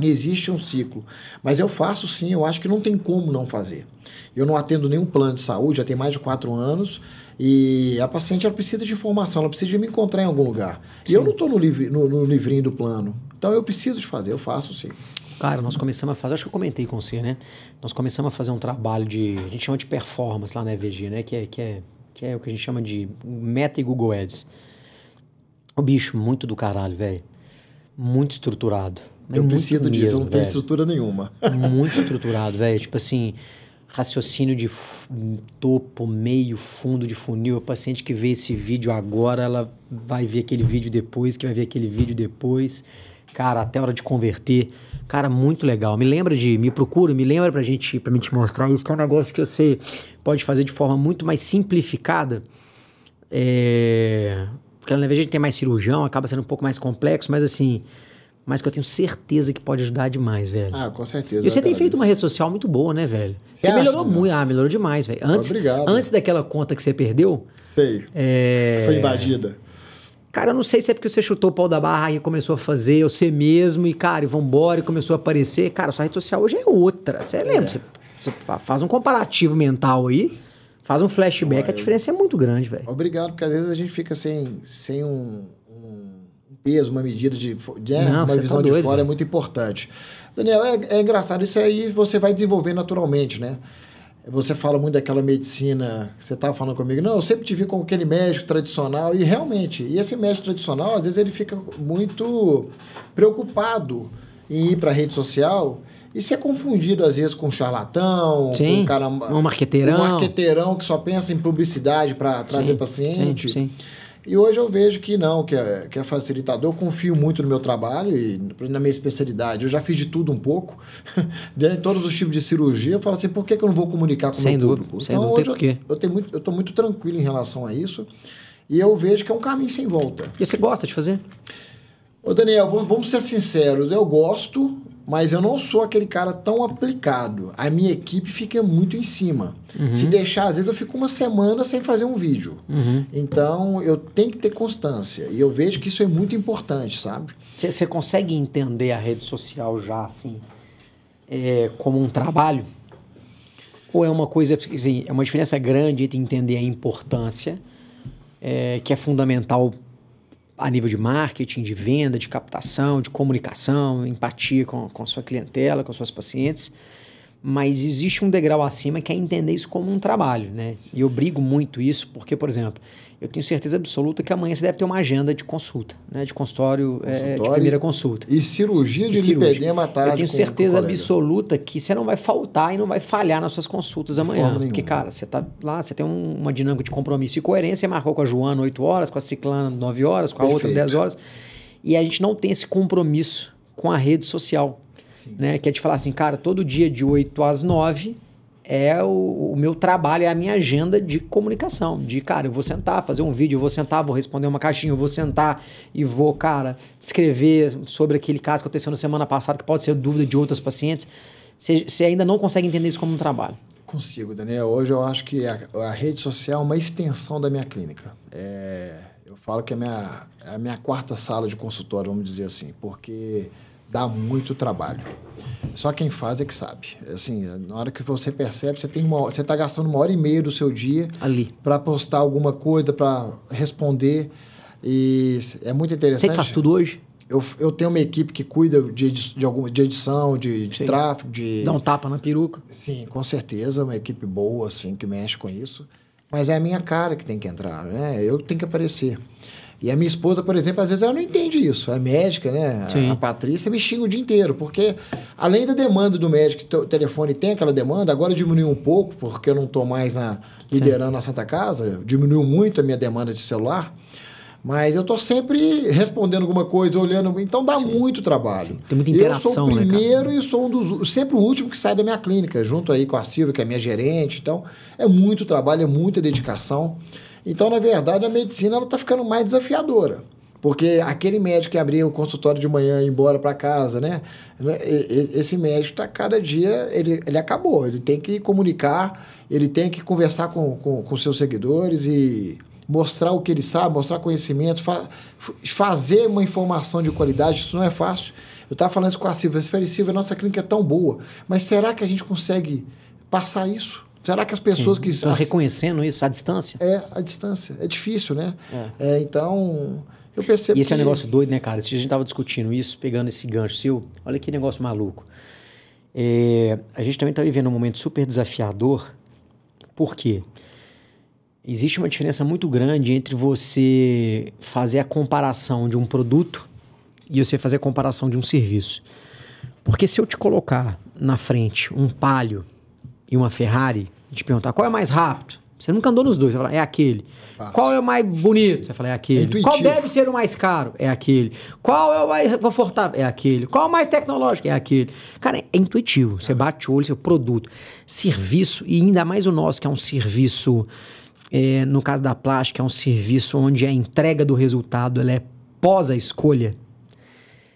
Speaker 2: existe um ciclo. Mas eu faço sim, eu acho que não tem como não fazer. Eu não atendo nenhum plano de saúde, já tem mais de quatro anos, e a paciente ela precisa de informação, ela precisa de me encontrar em algum lugar. E eu
Speaker 1: Sim.
Speaker 2: não estou no, no, no livrinho do plano. Então eu preciso de fazer, eu faço sim.
Speaker 1: Cara, nós começamos a fazer, acho que eu comentei com você, né? Nós começamos a fazer um trabalho de, a gente chama de performance lá na EVG, né? Que é, que é, que é o que a gente chama de Meta e Google Ads. O bicho, muito do caralho, velho. Muito estruturado.
Speaker 2: Eu preciso disso, eu não tenho estrutura nenhuma.
Speaker 1: Muito estruturado, velho. Tipo assim, raciocínio de topo, meio, fundo de funil. A paciente que vê esse vídeo agora, ela vai ver aquele vídeo depois, que vai ver aquele vídeo depois. Cara, até a hora de converter. Cara, muito legal. Me lembra de. Me procura, me lembra pra gente, pra mim te mostrar isso, que é um negócio que você pode fazer de forma muito mais simplificada. É. Porque invés de a gente ter mais cirurgião, acaba sendo um pouco mais complexo, mas assim. Mas que eu tenho certeza que pode ajudar demais, velho.
Speaker 2: Ah, com certeza.
Speaker 1: E você tem feito uma rede social muito boa, né, velho?
Speaker 2: Você
Speaker 1: Você, melhorou muito. Ah, melhorou demais, velho. Antes,
Speaker 2: Obrigado.
Speaker 1: antes daquela conta que você perdeu,
Speaker 2: Sei,
Speaker 1: é...
Speaker 2: que foi invadida.
Speaker 1: Cara, eu não sei se é porque você chutou o pau da barra e começou a fazer, você mesmo, e, cara, e vambora, e começou a aparecer. Cara, sua rede social hoje é outra. Você lembra? Você, você fa- faz um comparativo mental aí, faz um flashback,
Speaker 2: Ué,
Speaker 1: a diferença é muito grande, velho.
Speaker 2: Obrigado, porque às vezes a gente fica sem, sem um, um peso, uma medida de, de né?
Speaker 1: Não,
Speaker 2: uma
Speaker 1: você tá
Speaker 2: visão de
Speaker 1: doido,
Speaker 2: fora é
Speaker 1: velho.
Speaker 2: muito importante. Daniel, é, é engraçado, isso aí você vai desenvolver naturalmente, né? Você fala muito daquela medicina, que você estava falando comigo, não, eu sempre te vi como aquele médico tradicional, e realmente, e esse médico tradicional, às vezes ele fica muito preocupado em ir para a rede social e ser confundido, às vezes, com um charlatão, com
Speaker 1: Sim,
Speaker 2: um cara...
Speaker 1: Um marqueteirão.
Speaker 2: Um marqueteirão que só pensa em publicidade para trazer
Speaker 1: Sim,
Speaker 2: paciente.
Speaker 1: Sim, sim.
Speaker 2: E hoje eu vejo que não, que é, que é facilitador. Eu confio muito no meu trabalho e na minha especialidade. Eu já fiz de tudo um pouco. de todos os tipos de cirurgia, eu falo assim, por que, que eu não vou comunicar com o meu
Speaker 1: dúvida,
Speaker 2: público?
Speaker 1: Sem
Speaker 2: então,
Speaker 1: dúvida,
Speaker 2: hoje eu, eu, tenho muito, eu tô muito tranquilo em relação a isso. E eu vejo que é um caminho sem volta.
Speaker 1: E você gosta de fazer?
Speaker 2: Ô Daniel, vamos ser sinceros. Eu gosto, mas eu não sou aquele cara tão aplicado. A minha equipe fica muito em cima.
Speaker 1: Uhum.
Speaker 2: Se deixar, às vezes eu fico uma semana sem fazer um vídeo.
Speaker 1: Uhum.
Speaker 2: Então eu tenho que ter constância. E eu vejo que isso é muito importante, sabe?
Speaker 1: Você consegue entender a rede social já assim, é, como um trabalho? Ou é uma coisa, assim, é uma diferença grande entre entender a importância, é, que é fundamental a nível de marketing, de venda, de captação, de comunicação, empatia com, com sua clientela, com as suas pacientes. Mas existe um degrau acima que é entender isso como um trabalho, né? E eu brigo muito isso porque, por exemplo, eu tenho certeza absoluta que amanhã você deve ter uma agenda de consulta, né? De consultório, é, de primeira consulta.
Speaker 2: E cirurgia de lipedema tarde.
Speaker 1: Eu tenho certeza absoluta que você não vai faltar e não vai falhar nas suas consultas amanhã. Porque, cara, você tá lá, você tem um, uma dinâmica de compromisso e coerência, você marcou com a Joana 8 horas, com a Ciclana 9 horas, com a Perfeito. outra 10 horas. E a gente não tem esse compromisso com a rede social. Né? Que é de falar assim, cara, todo dia de 8 às 9 é o, o, meu trabalho, é a minha agenda de comunicação. De, cara, eu vou sentar, fazer um vídeo, eu vou sentar, vou responder uma caixinha, eu vou sentar e vou, cara, escrever sobre aquele caso que aconteceu na semana passada, que pode ser dúvida de outras pacientes. Você ainda não consegue entender isso como um trabalho?
Speaker 2: Consigo, Daniel. Hoje eu acho que a, a rede social é uma extensão da minha clínica. É, eu falo que é a minha, é a minha quarta sala de consultório, vamos dizer assim, porque dá muito trabalho. Só quem faz é que sabe. Assim, na hora que você percebe, você tem uma, você está gastando uma hora e meia do seu dia
Speaker 1: ali
Speaker 2: para postar alguma coisa, para responder e é muito interessante.
Speaker 1: Você faz tudo hoje?
Speaker 2: Eu, eu tenho uma equipe que cuida de, de, alguma, de edição, de, de tráfego, de...
Speaker 1: Dá um tapa na peruca.
Speaker 2: Sim, com certeza, uma equipe boa, assim, que mexe com isso. Mas é a minha cara que tem que entrar, né? Eu tenho que aparecer. E a minha esposa, por exemplo, às vezes ela não entende isso. É médica, né?
Speaker 1: Sim.
Speaker 2: A Patrícia me xinga o dia inteiro, porque além da demanda do médico, o telefone tem aquela demanda, agora diminuiu um pouco, porque eu não estou mais na, liderando Sim. a Santa Casa, diminuiu muito a minha demanda de celular. Mas eu estou sempre respondendo alguma coisa, olhando. Então dá Sim. muito trabalho. Sim.
Speaker 1: Tem muita interação,
Speaker 2: Eu sou o
Speaker 1: né,
Speaker 2: primeiro né, e sou um dos. Sempre o último que sai da minha clínica, junto aí com a Silvia, que é minha gerente. Então é muito trabalho, é muita dedicação. Então, na verdade, a medicina está ficando mais desafiadora. Porque aquele médico que abria o consultório de manhã e ia embora para casa, né? Esse médico está cada dia, ele, ele acabou. Ele tem que comunicar, ele tem que conversar com, com, com seus seguidores e mostrar o que ele sabe, mostrar conhecimento, fa fazer uma informação de qualidade. Isso não é fácil. Eu estava falando isso com a Silvia. Silvia, nossa clínica é tão boa, mas será que a gente consegue passar isso? Será que as pessoas Sim, que.
Speaker 1: Estão reconhecendo isso à distância?
Speaker 2: É, à distância. É difícil, né? É. É, então, eu percebo.
Speaker 1: E esse
Speaker 2: que...
Speaker 1: é um negócio doido, né, cara? Se a gente tava discutindo isso, pegando esse gancho seu, olha que negócio maluco. É, a gente também está vivendo um momento super desafiador, por quê? Existe uma diferença muito grande entre você fazer a comparação de um produto e você fazer a comparação de um serviço. Porque se eu te colocar na frente um palio e uma Ferrari e te perguntar qual é mais rápido, você nunca andou nos dois, você fala, é aquele. Fácil. Qual é o mais bonito? Você fala, é aquele. É qual deve ser o mais caro? É aquele. Qual é o mais confortável? É aquele. Qual é o mais tecnológico? É aquele. Cara, é intuitivo. Você bate o olho, seu produto. Serviço, e ainda mais o nosso, que é um serviço, é, no caso da plástica, é um serviço onde a entrega do resultado ela é pós a escolha.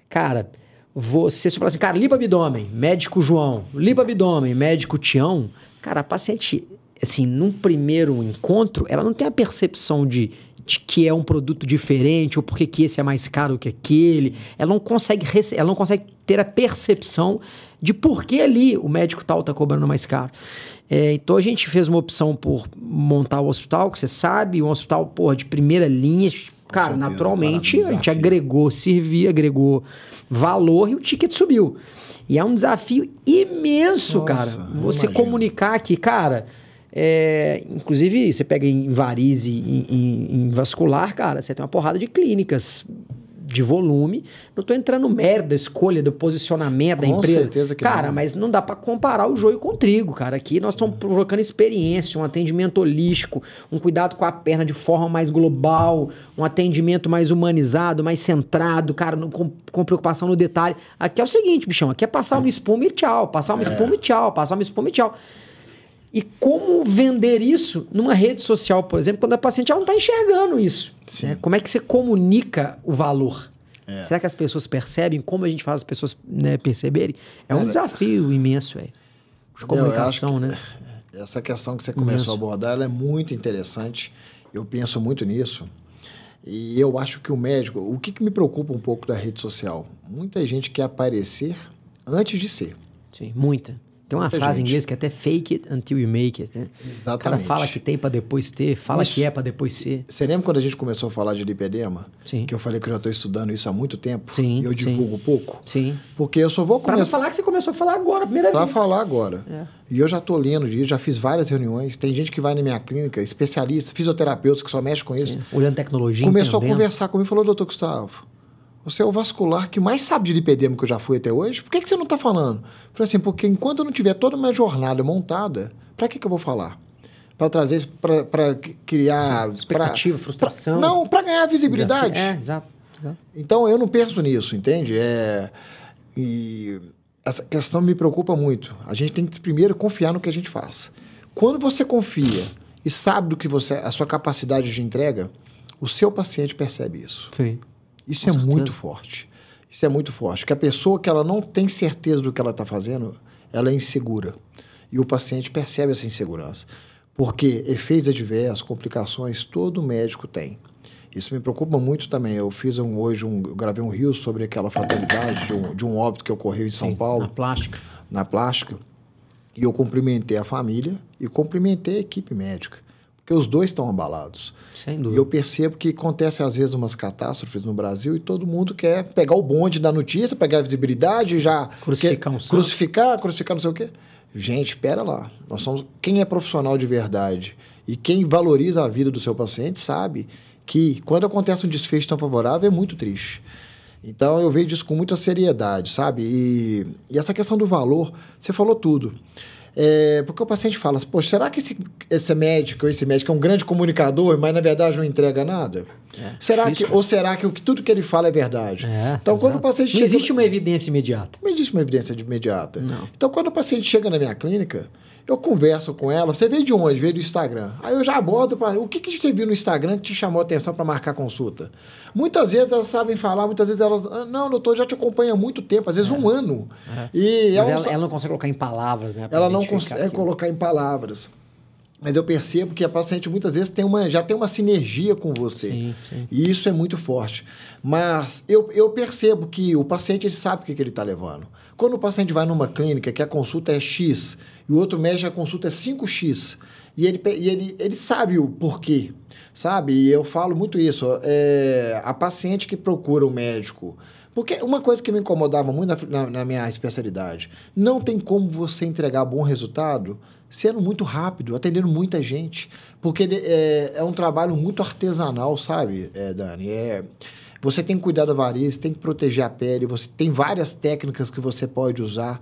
Speaker 1: Cara, você, se fala assim, cara, lipa abdômen, médico João, lipa abdômen, médico Tião, cara, a paciente, assim, num primeiro encontro, ela não tem a percepção de, de que é um produto diferente ou porque que esse é mais caro que aquele. Sim. Ela não consegue, ela não consegue ter a percepção de por que ali o médico tal está cobrando mais caro. É, então a gente fez uma opção por montar o hospital, que você sabe, um hospital porra, de primeira linha, Cara, certeza, naturalmente a gente agregou servir, agregou valor e o ticket subiu. E é um desafio imenso, Nossa, cara. Você imagino. comunicar que, cara, é, inclusive você pega em varize, em, em, em vascular, cara, você tem uma porrada de clínicas de volume. Não estou entrando no mérito da escolha, do posicionamento da
Speaker 2: Com
Speaker 1: empresa.
Speaker 2: certeza que
Speaker 1: cara,
Speaker 2: não.
Speaker 1: mas não dá para comparar o joio com o trigo, cara. Aqui nós estamos colocando experiência, um atendimento holístico, um cuidado com a perna de forma mais global, um atendimento mais humanizado, mais centrado, cara, no- com, com preocupação no detalhe. Aqui é o seguinte, bichão, aqui é passar uma espuma e tchau, passar uma
Speaker 2: É.
Speaker 1: espuma e tchau, passar uma espuma e tchau. E como vender isso numa rede social, por exemplo, quando a paciente não está enxergando isso?
Speaker 2: Sim.
Speaker 1: né? Como é que você comunica o valor?
Speaker 2: É.
Speaker 1: Será que as pessoas percebem? Como a gente faz as pessoas né, perceberem? É um
Speaker 2: Cara,
Speaker 1: desafio imenso, velho. De comunicação, né?
Speaker 2: Essa questão que você
Speaker 1: Imenso.
Speaker 2: começou a abordar, é muito interessante. Eu penso muito nisso. E eu acho que o médico, o que, que me preocupa um pouco da rede social? Muita gente quer aparecer antes de ser.
Speaker 1: Sim, muita. Tem uma
Speaker 2: Muita
Speaker 1: frase em
Speaker 2: gente.
Speaker 1: inglês que é até fake it until you make it, né? O
Speaker 2: Exatamente.
Speaker 1: cara fala que tem pra depois ter, fala
Speaker 2: Isso.
Speaker 1: que é pra depois ser.
Speaker 2: Você lembra quando a gente começou a falar de lipedema?
Speaker 1: Sim.
Speaker 2: Que eu falei que eu já estou estudando isso há muito tempo.
Speaker 1: Sim,
Speaker 2: E eu
Speaker 1: sim.
Speaker 2: divulgo pouco.
Speaker 1: Sim.
Speaker 2: Porque eu só vou
Speaker 1: Pra
Speaker 2: começar
Speaker 1: falar que você começou a falar agora, a primeira
Speaker 2: para
Speaker 1: vez.
Speaker 2: falar agora.
Speaker 1: É.
Speaker 2: E eu já estou lendo disso, já fiz várias reuniões. Tem gente que vai na minha clínica, especialistas, fisioterapeutas que só mexem com isso.
Speaker 1: Sim. Olhando tecnologia,
Speaker 2: começou a
Speaker 1: entendendo.
Speaker 2: conversar comigo e falou, doutor Gustavo, você é o vascular que mais sabe de lipedema que eu já fui até hoje. Por que, que você não está falando? Eu falei assim, porque enquanto eu não tiver toda uma jornada montada, para que, que eu vou falar? Para trazer isso, para criar... pra-
Speaker 1: Expectativa, frustração.
Speaker 2: não, para ganhar visibilidade.
Speaker 1: Desafio. É, exato. exato.
Speaker 2: Então eu não penso nisso, entende? É, e essa questão me preocupa muito. A gente tem que primeiro confiar no que a gente faz. Quando você confia e sabe do que você, a sua capacidade de entrega, o seu paciente percebe isso.
Speaker 1: Sim.
Speaker 2: Isso
Speaker 1: Com
Speaker 2: é
Speaker 1: certeza.
Speaker 2: muito forte. Isso é muito forte. Que a pessoa que ela não tem certeza do que ela está fazendo, ela é insegura. E o paciente percebe essa insegurança. Porque efeitos adversos, complicações, todo médico tem. Isso me preocupa muito também. Eu fiz um, hoje, um, eu gravei um rio sobre aquela fatalidade de um, de um óbito que ocorreu em São
Speaker 1: Sim,
Speaker 2: Paulo
Speaker 1: Na plástica.
Speaker 2: na plástica e eu cumprimentei a família e cumprimentei a equipe médica, porque os dois estão abalados.
Speaker 1: Sem
Speaker 2: E
Speaker 1: dúvida.
Speaker 2: eu percebo que acontece às vezes umas catástrofes no Brasil e todo mundo quer pegar o bonde da notícia, pegar a visibilidade, já
Speaker 1: Crucificar um
Speaker 2: crucificar, crucificar não sei o quê. Gente, espera lá. Nós somos quem é profissional de verdade e quem valoriza a vida do seu paciente sabe que quando acontece um desfecho tão favorável é muito triste. Então eu vejo isso com muita seriedade, sabe? E, e essa questão do valor, você falou tudo. É, porque o paciente fala, poxa, será que esse, esse médico, esse médico é um grande comunicador, mas na verdade não entrega nada?
Speaker 1: É,
Speaker 2: Será
Speaker 1: difícil,
Speaker 2: que, ou será que o tudo que ele fala é verdade?
Speaker 1: É,
Speaker 2: Então, quando
Speaker 1: exato.
Speaker 2: o paciente
Speaker 1: Não
Speaker 2: chega-
Speaker 1: existe uma evidência imediata.
Speaker 2: Não existe uma evidência imediata.
Speaker 1: Não.
Speaker 2: Então, quando o paciente chega na minha clínica, eu converso com ela. Você veio de onde? Veio do Instagram. Aí eu já abordo para o que, que você viu no Instagram que te chamou a atenção para marcar consulta. Muitas vezes elas sabem falar, muitas vezes elas. "Ah, Não, doutor, já te acompanha há muito tempo, às vezes um ano.
Speaker 1: É.
Speaker 2: E
Speaker 1: Mas
Speaker 2: ela,
Speaker 1: ela,
Speaker 2: não
Speaker 1: ela não consegue colocar em palavras, né?
Speaker 2: ela não consegue
Speaker 1: aquilo.
Speaker 2: colocar em palavras. Mas eu percebo que a paciente muitas vezes tem uma, já tem uma sinergia com você.
Speaker 1: Sim, sim.
Speaker 2: E isso é muito forte. Mas eu, eu percebo que o paciente ele sabe o que, que ele está levando. Quando o paciente vai numa clínica que a consulta é X e o outro médico a consulta é 5X, e ele, e ele, ele sabe o porquê, sabe? E eu falo muito isso. É, a paciente que procura o médico. Porque uma coisa que me incomodava muito na, na- na minha especialidade, não tem como você entregar bom resultado sendo muito rápido, atendendo muita gente. Porque é, é um trabalho muito artesanal, sabe, é, Dani? É, você tem que cuidar da variz, tem que proteger a pele, você tem várias técnicas que você pode usar.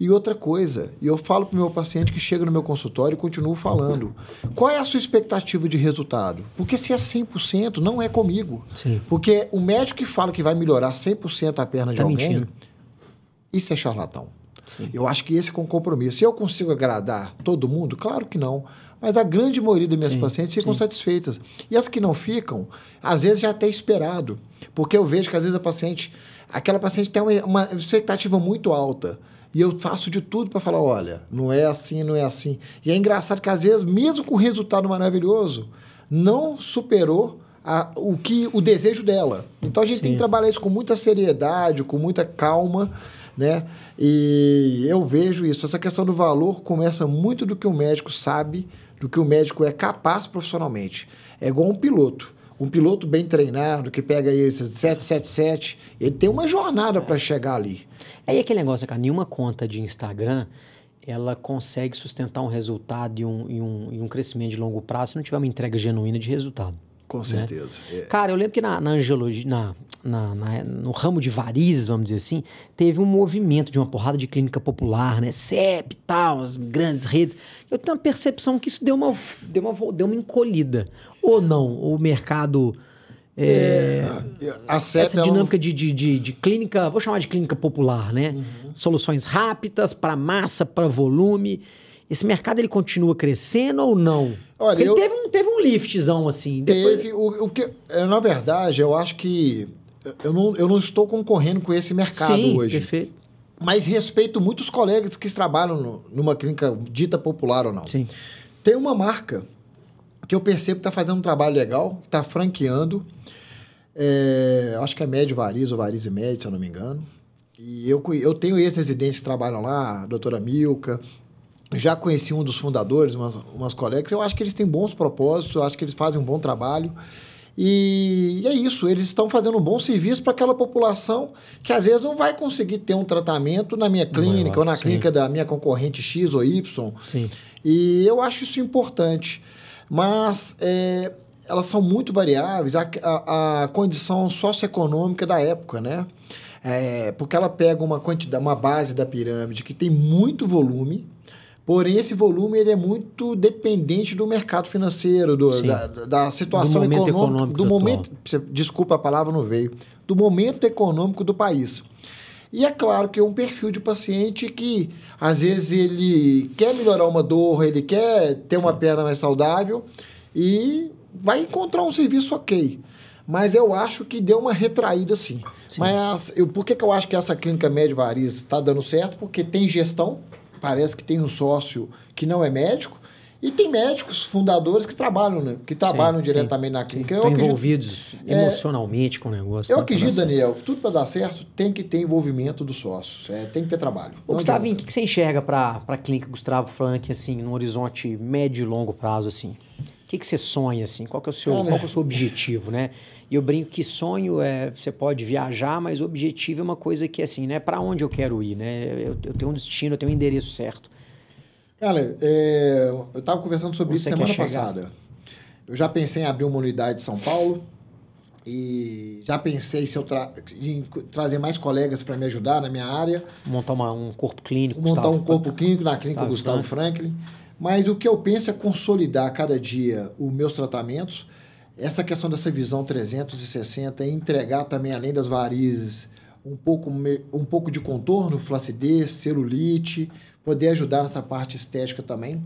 Speaker 2: E outra coisa, e eu falo para o meu paciente que chega no meu consultório e continuo falando, qual é a sua expectativa de resultado? Porque se é 100%, não é comigo.
Speaker 1: Sim.
Speaker 2: Porque o médico que fala que vai melhorar 100% a perna de
Speaker 1: Tá
Speaker 2: alguém,
Speaker 1: mentindo.
Speaker 2: isso é charlatão.
Speaker 1: Sim.
Speaker 2: Eu acho que esse é um compromisso. Se eu consigo agradar todo mundo, claro que não. Mas a grande maioria das minhas
Speaker 1: Sim,
Speaker 2: pacientes ficam
Speaker 1: sim.
Speaker 2: satisfeitas. E as que não ficam, às vezes já até esperado. Porque eu vejo que às vezes a paciente, aquela paciente tem uma, uma expectativa muito alta. E eu faço de tudo para falar, olha, não é assim, não é assim. E é engraçado que às vezes, mesmo com resultado maravilhoso, não superou a- o que o desejo dela. Então a gente tem
Speaker 1: Sim.
Speaker 2: que trabalhar isso com muita seriedade, com muita calma, né? E eu vejo isso. Essa questão do valor começa muito do que o médico sabe, do que o médico é capaz profissionalmente. É igual um piloto. Um piloto bem treinado, que pega aí esse 777, ele tem uma jornada para chegar ali.
Speaker 1: É e aquele negócio, cara, nenhuma conta de Instagram ela consegue sustentar um resultado e um, e um, e um crescimento de longo prazo se não tiver uma entrega genuína de resultado.
Speaker 2: Com certeza.
Speaker 1: Né? É. Cara, eu lembro que na, na angiologia, na, na, na, no ramo de varizes, vamos dizer assim, teve um movimento de uma porrada de clínica popular, né? CEP e tal, as grandes redes. Eu tenho a percepção que isso deu uma, deu uma, deu uma encolhida. Ou não? O mercado. É, é, essa dinâmica de, de, de, de, clínica, vou chamar de clínica popular, né? Uhum. Soluções rápidas para massa, para volume. Esse mercado ele continua crescendo ou não? Olha, ele eu... teve, um, teve um liftzão assim.
Speaker 2: Depois... Teve. O, o que, é, na verdade, eu acho que eu não, eu não estou concorrendo com esse mercado
Speaker 1: Sim,
Speaker 2: hoje.
Speaker 1: Perfeito.
Speaker 2: Mas respeito muitos colegas que trabalham no, numa clínica dita popular ou não.
Speaker 1: Sim.
Speaker 2: Tem uma marca que eu percebo que está fazendo um trabalho legal, está franqueando. É, acho que é Médio Variz ou Variz e Médio, se eu não me engano. E eu, eu tenho ex-residentes que trabalham lá, a doutora Milka, já conheci um dos fundadores, umas, umas colegas, eu acho que eles têm bons propósitos, eu acho que eles fazem um bom trabalho. E, e é isso, eles estão fazendo um bom serviço para aquela população que às vezes não vai conseguir ter um tratamento na minha clínica ou na sim. clínica da minha concorrente X ou
Speaker 1: Y. Sim.
Speaker 2: E eu acho isso importante. Mas é, elas são muito variáveis, a, a, a condição socioeconômica da época, né? É, porque ela pega uma quantidade, uma base da pirâmide que tem muito volume, Porém, esse volume ele é muito dependente do mercado financeiro, do, da, da, situação do econômica, econômico, do momento. Desculpa a palavra não veio. Do momento econômico do país. E é claro que é um perfil de paciente que às vezes ele quer melhorar uma dor, ele quer ter uma perna mais saudável e vai encontrar um serviço ok. Mas eu acho que deu uma retraída sim. sim. Mas eu, por que, que eu acho que essa clínica médio variz está dando certo? Porque tem gestão, parece que tem um sócio que não é médico, e tem médicos fundadores que trabalham, né? que trabalham sim, diretamente sim, na clínica.
Speaker 1: Estão envolvidos é, emocionalmente com o negócio.
Speaker 2: Eu né? acredito, Daniel, tudo para dar certo tem que ter envolvimento dos sócios, é, tem que ter trabalho.
Speaker 1: Ô, Gustavinho, o que, que você enxerga para a clínica Gustavo Frank, assim, num horizonte médio e longo prazo, assim? O que, que você sonha, assim? Qual que é o seu, qual é o seu objetivo, né? E eu brinco que sonho é... Você pode viajar, mas o objetivo é uma coisa que, assim, né? Para onde eu quero ir, né? Eu, eu, tenho um destino, eu tenho um endereço certo.
Speaker 2: Cara, é, eu estava conversando sobre isso semana passada. Eu já pensei em abrir uma unidade de São Paulo e já pensei se eu tra em trazer mais colegas para me ajudar na minha área.
Speaker 1: Montar uma, um corpo clínico.
Speaker 2: Montar Gustavo, um corpo clínico na clínica Gustavo, Gustavo Franklin. Mas o que eu penso é consolidar cada dia os meus tratamentos. Essa questão dessa visão 360 e entregar também, além das varizes, um pouco, um pouco de contorno, flacidez, celulite, poder ajudar nessa parte estética também.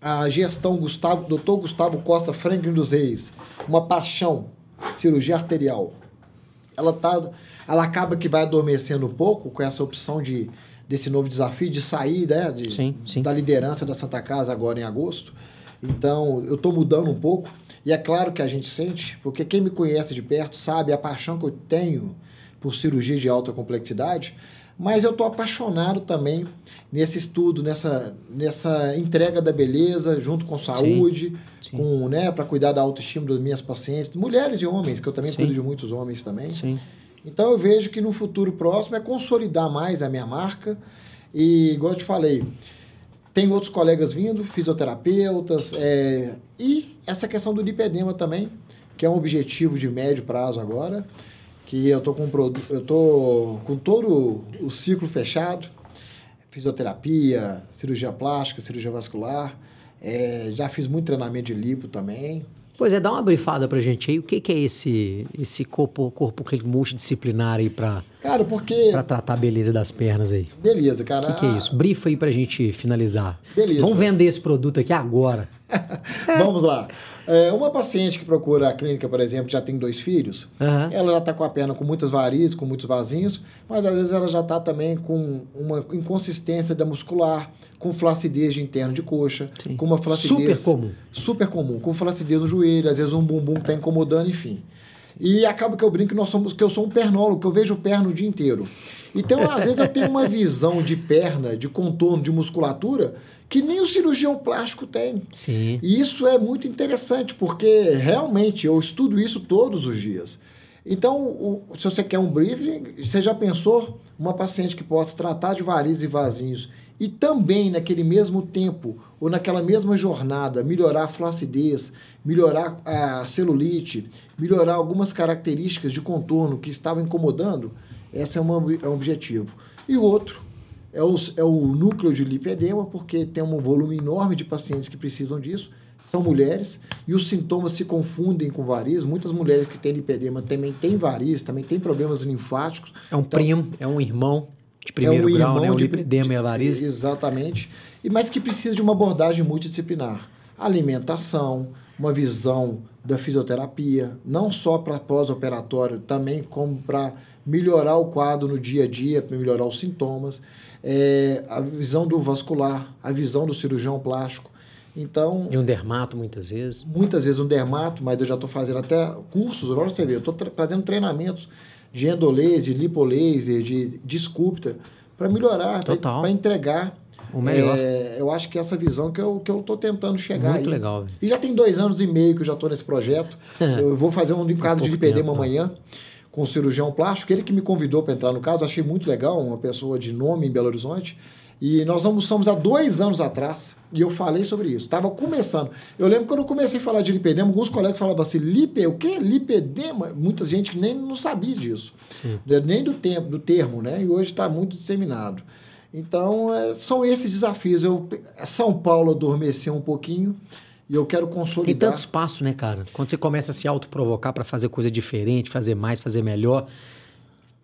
Speaker 2: A gestão Gustavo, Dr. Gustavo Costa Franklin dos Reis, uma paixão, cirurgia arterial. Ela tá, ela acaba que vai adormecendo um pouco com essa opção de desse novo desafio de sair né, de,
Speaker 1: sim, sim.
Speaker 2: da liderança da Santa Casa agora em agosto. Então, eu estou mudando um pouco. E é claro que a gente sente, porque quem me conhece de perto sabe a paixão que eu tenho por cirurgia de alta complexidade. Mas eu estou apaixonado também nesse estudo, nessa, nessa entrega da beleza, junto com saúde, sim, sim. com né, para cuidar da autoestima das minhas pacientes, mulheres e homens, que eu também sim. cuido de muitos homens também.
Speaker 1: Sim.
Speaker 2: Então eu vejo que no futuro próximo é consolidar mais a minha marca e, igual eu te falei, tem outros colegas vindo, fisioterapeutas, é, e essa questão do lipedema também, que é um objetivo de médio prazo agora, que eu tô com eu tô com todo o ciclo fechado, fisioterapia, cirurgia plástica, cirurgia vascular, é, já fiz muito treinamento de lipo também.
Speaker 1: Pois é, dá uma brifada pra gente aí. O que, que é esse, esse corpo, corpo multidisciplinar aí pra,
Speaker 2: cara, porque...
Speaker 1: pra tratar a beleza das pernas aí?
Speaker 2: Beleza, cara.
Speaker 1: O que, que, é isso? Brifa aí pra gente finalizar.
Speaker 2: Beleza.
Speaker 1: Vamos vender esse produto aqui agora.
Speaker 2: Vamos lá. É, uma paciente que procura a clínica, por exemplo, já tem dois filhos, uhum. ela já está com a perna com muitas varizes, com muitos vasinhos, mas às vezes ela já está também com uma inconsistência da muscular, com flacidez de interno de coxa, Sim. com uma flacidez...
Speaker 1: Super comum.
Speaker 2: Super comum, com flacidez no joelho, às vezes um bumbum que está incomodando, enfim. E acaba que eu brinco que, nós somos, que eu sou um pernólogo, que eu vejo perna o dia inteiro. Então, às vezes, eu tenho uma visão de perna, de contorno, de musculatura, que nem o cirurgião plástico tem.
Speaker 1: Sim.
Speaker 2: E isso é muito interessante, porque realmente eu estudo isso todos os dias. Então, o, se você quer um briefing, você já pensou uma paciente que possa tratar de varizes e vasinhos e também naquele mesmo tempo ou naquela mesma jornada melhorar a flacidez, melhorar a celulite, melhorar algumas características de contorno que estavam incomodando, esse é, uma, é um objetivo. E o outro é o, é o núcleo de lipedema, porque tem um volume enorme de pacientes que precisam disso, são mulheres, e os sintomas se confundem com varizes. Muitas mulheres que têm lipedema também têm varizes, também têm problemas linfáticos.
Speaker 1: É um então, primo, é um irmão de primeiro é um grau, né? O lipedema e a varize.
Speaker 2: Exatamente. E, mas que precisa de uma abordagem multidisciplinar. Alimentação, uma visão da fisioterapia, não só para pós-operatório, também como para melhorar o quadro no dia a dia, para melhorar os sintomas, é, a visão do vascular, a visão do cirurgião plástico. Então.
Speaker 1: E um dermato, muitas vezes?
Speaker 2: Muitas vezes um dermato, mas eu já estou fazendo até cursos, agora você vê, eu estou fazendo treinamentos de endolaser, de lipolaser, de, de sculptor, para melhorar, para entregar
Speaker 1: o melhor.
Speaker 2: É, eu acho que essa visão que eu que eu estou tentando chegar
Speaker 1: Muito
Speaker 2: aí.
Speaker 1: legal.
Speaker 2: E já tem dois anos e meio que eu já estou nesse projeto. eu vou fazer um caso de lipedema né? amanhã com o cirurgião plástico, ele que me convidou para entrar no caso, achei muito legal, uma pessoa de nome em Belo Horizonte. E nós almoçamos há dois anos atrás e eu falei sobre isso. Estava começando. Eu lembro quando eu comecei a falar de lipedema, alguns colegas falavam assim: lipe, o que? Lipedema? Muita gente nem não sabia disso, Sim. nem do tempo, do termo, né? E hoje está muito disseminado. Então, é, são esses desafios. Eu, São Paulo adormeceu um pouquinho e eu quero consolidar.
Speaker 1: Tem tanto espaço, né, cara? Quando você começa a se autoprovocar para fazer coisa diferente, fazer mais, fazer melhor,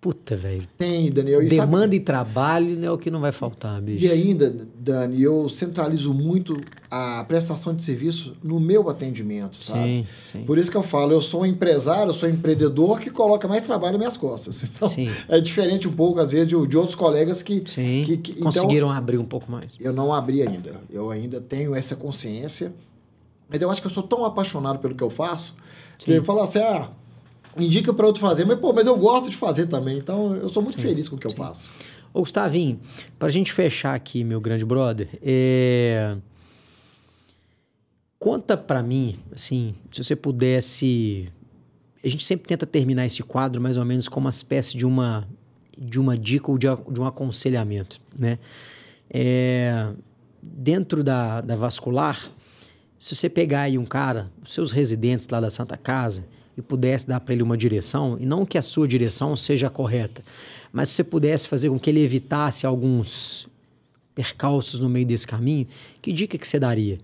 Speaker 1: Puta, velho.
Speaker 2: Tem, Daniel.
Speaker 1: E Demanda sabe... e trabalho é o que não vai faltar, bicho.
Speaker 2: E ainda, Dani, eu centralizo muito a prestação de serviço no meu atendimento, sabe? Sim, sim. Por isso que eu falo, eu sou um empresário, eu sou um empreendedor que coloca mais trabalho nas minhas costas. Então, sim. é diferente um pouco, às vezes, de, de outros colegas que...
Speaker 1: Sim, que, que então conseguiram então, abrir um pouco mais.
Speaker 2: Eu não abri ainda. Eu ainda tenho essa consciência. Mas eu acho que eu sou tão apaixonado pelo que eu faço, que eu falo assim, ah indica para outro fazer, mas pô, mas eu gosto de fazer também, então eu sou muito sim, feliz com o que eu faço.
Speaker 1: Ô Gustavinho, para a gente fechar aqui, meu grande brother, é... conta para mim, assim, se você pudesse, a gente sempre tenta terminar esse quadro mais ou menos como uma espécie de uma de uma dica ou de, de um aconselhamento, né? É... Dentro da, da vascular, se você pegar aí um cara, os seus residentes lá da Santa Casa, e pudesse dar para ele uma direção, e não que a sua direção seja correta, mas se você pudesse fazer com que ele evitasse alguns percalços no meio desse caminho, que dica que você daria?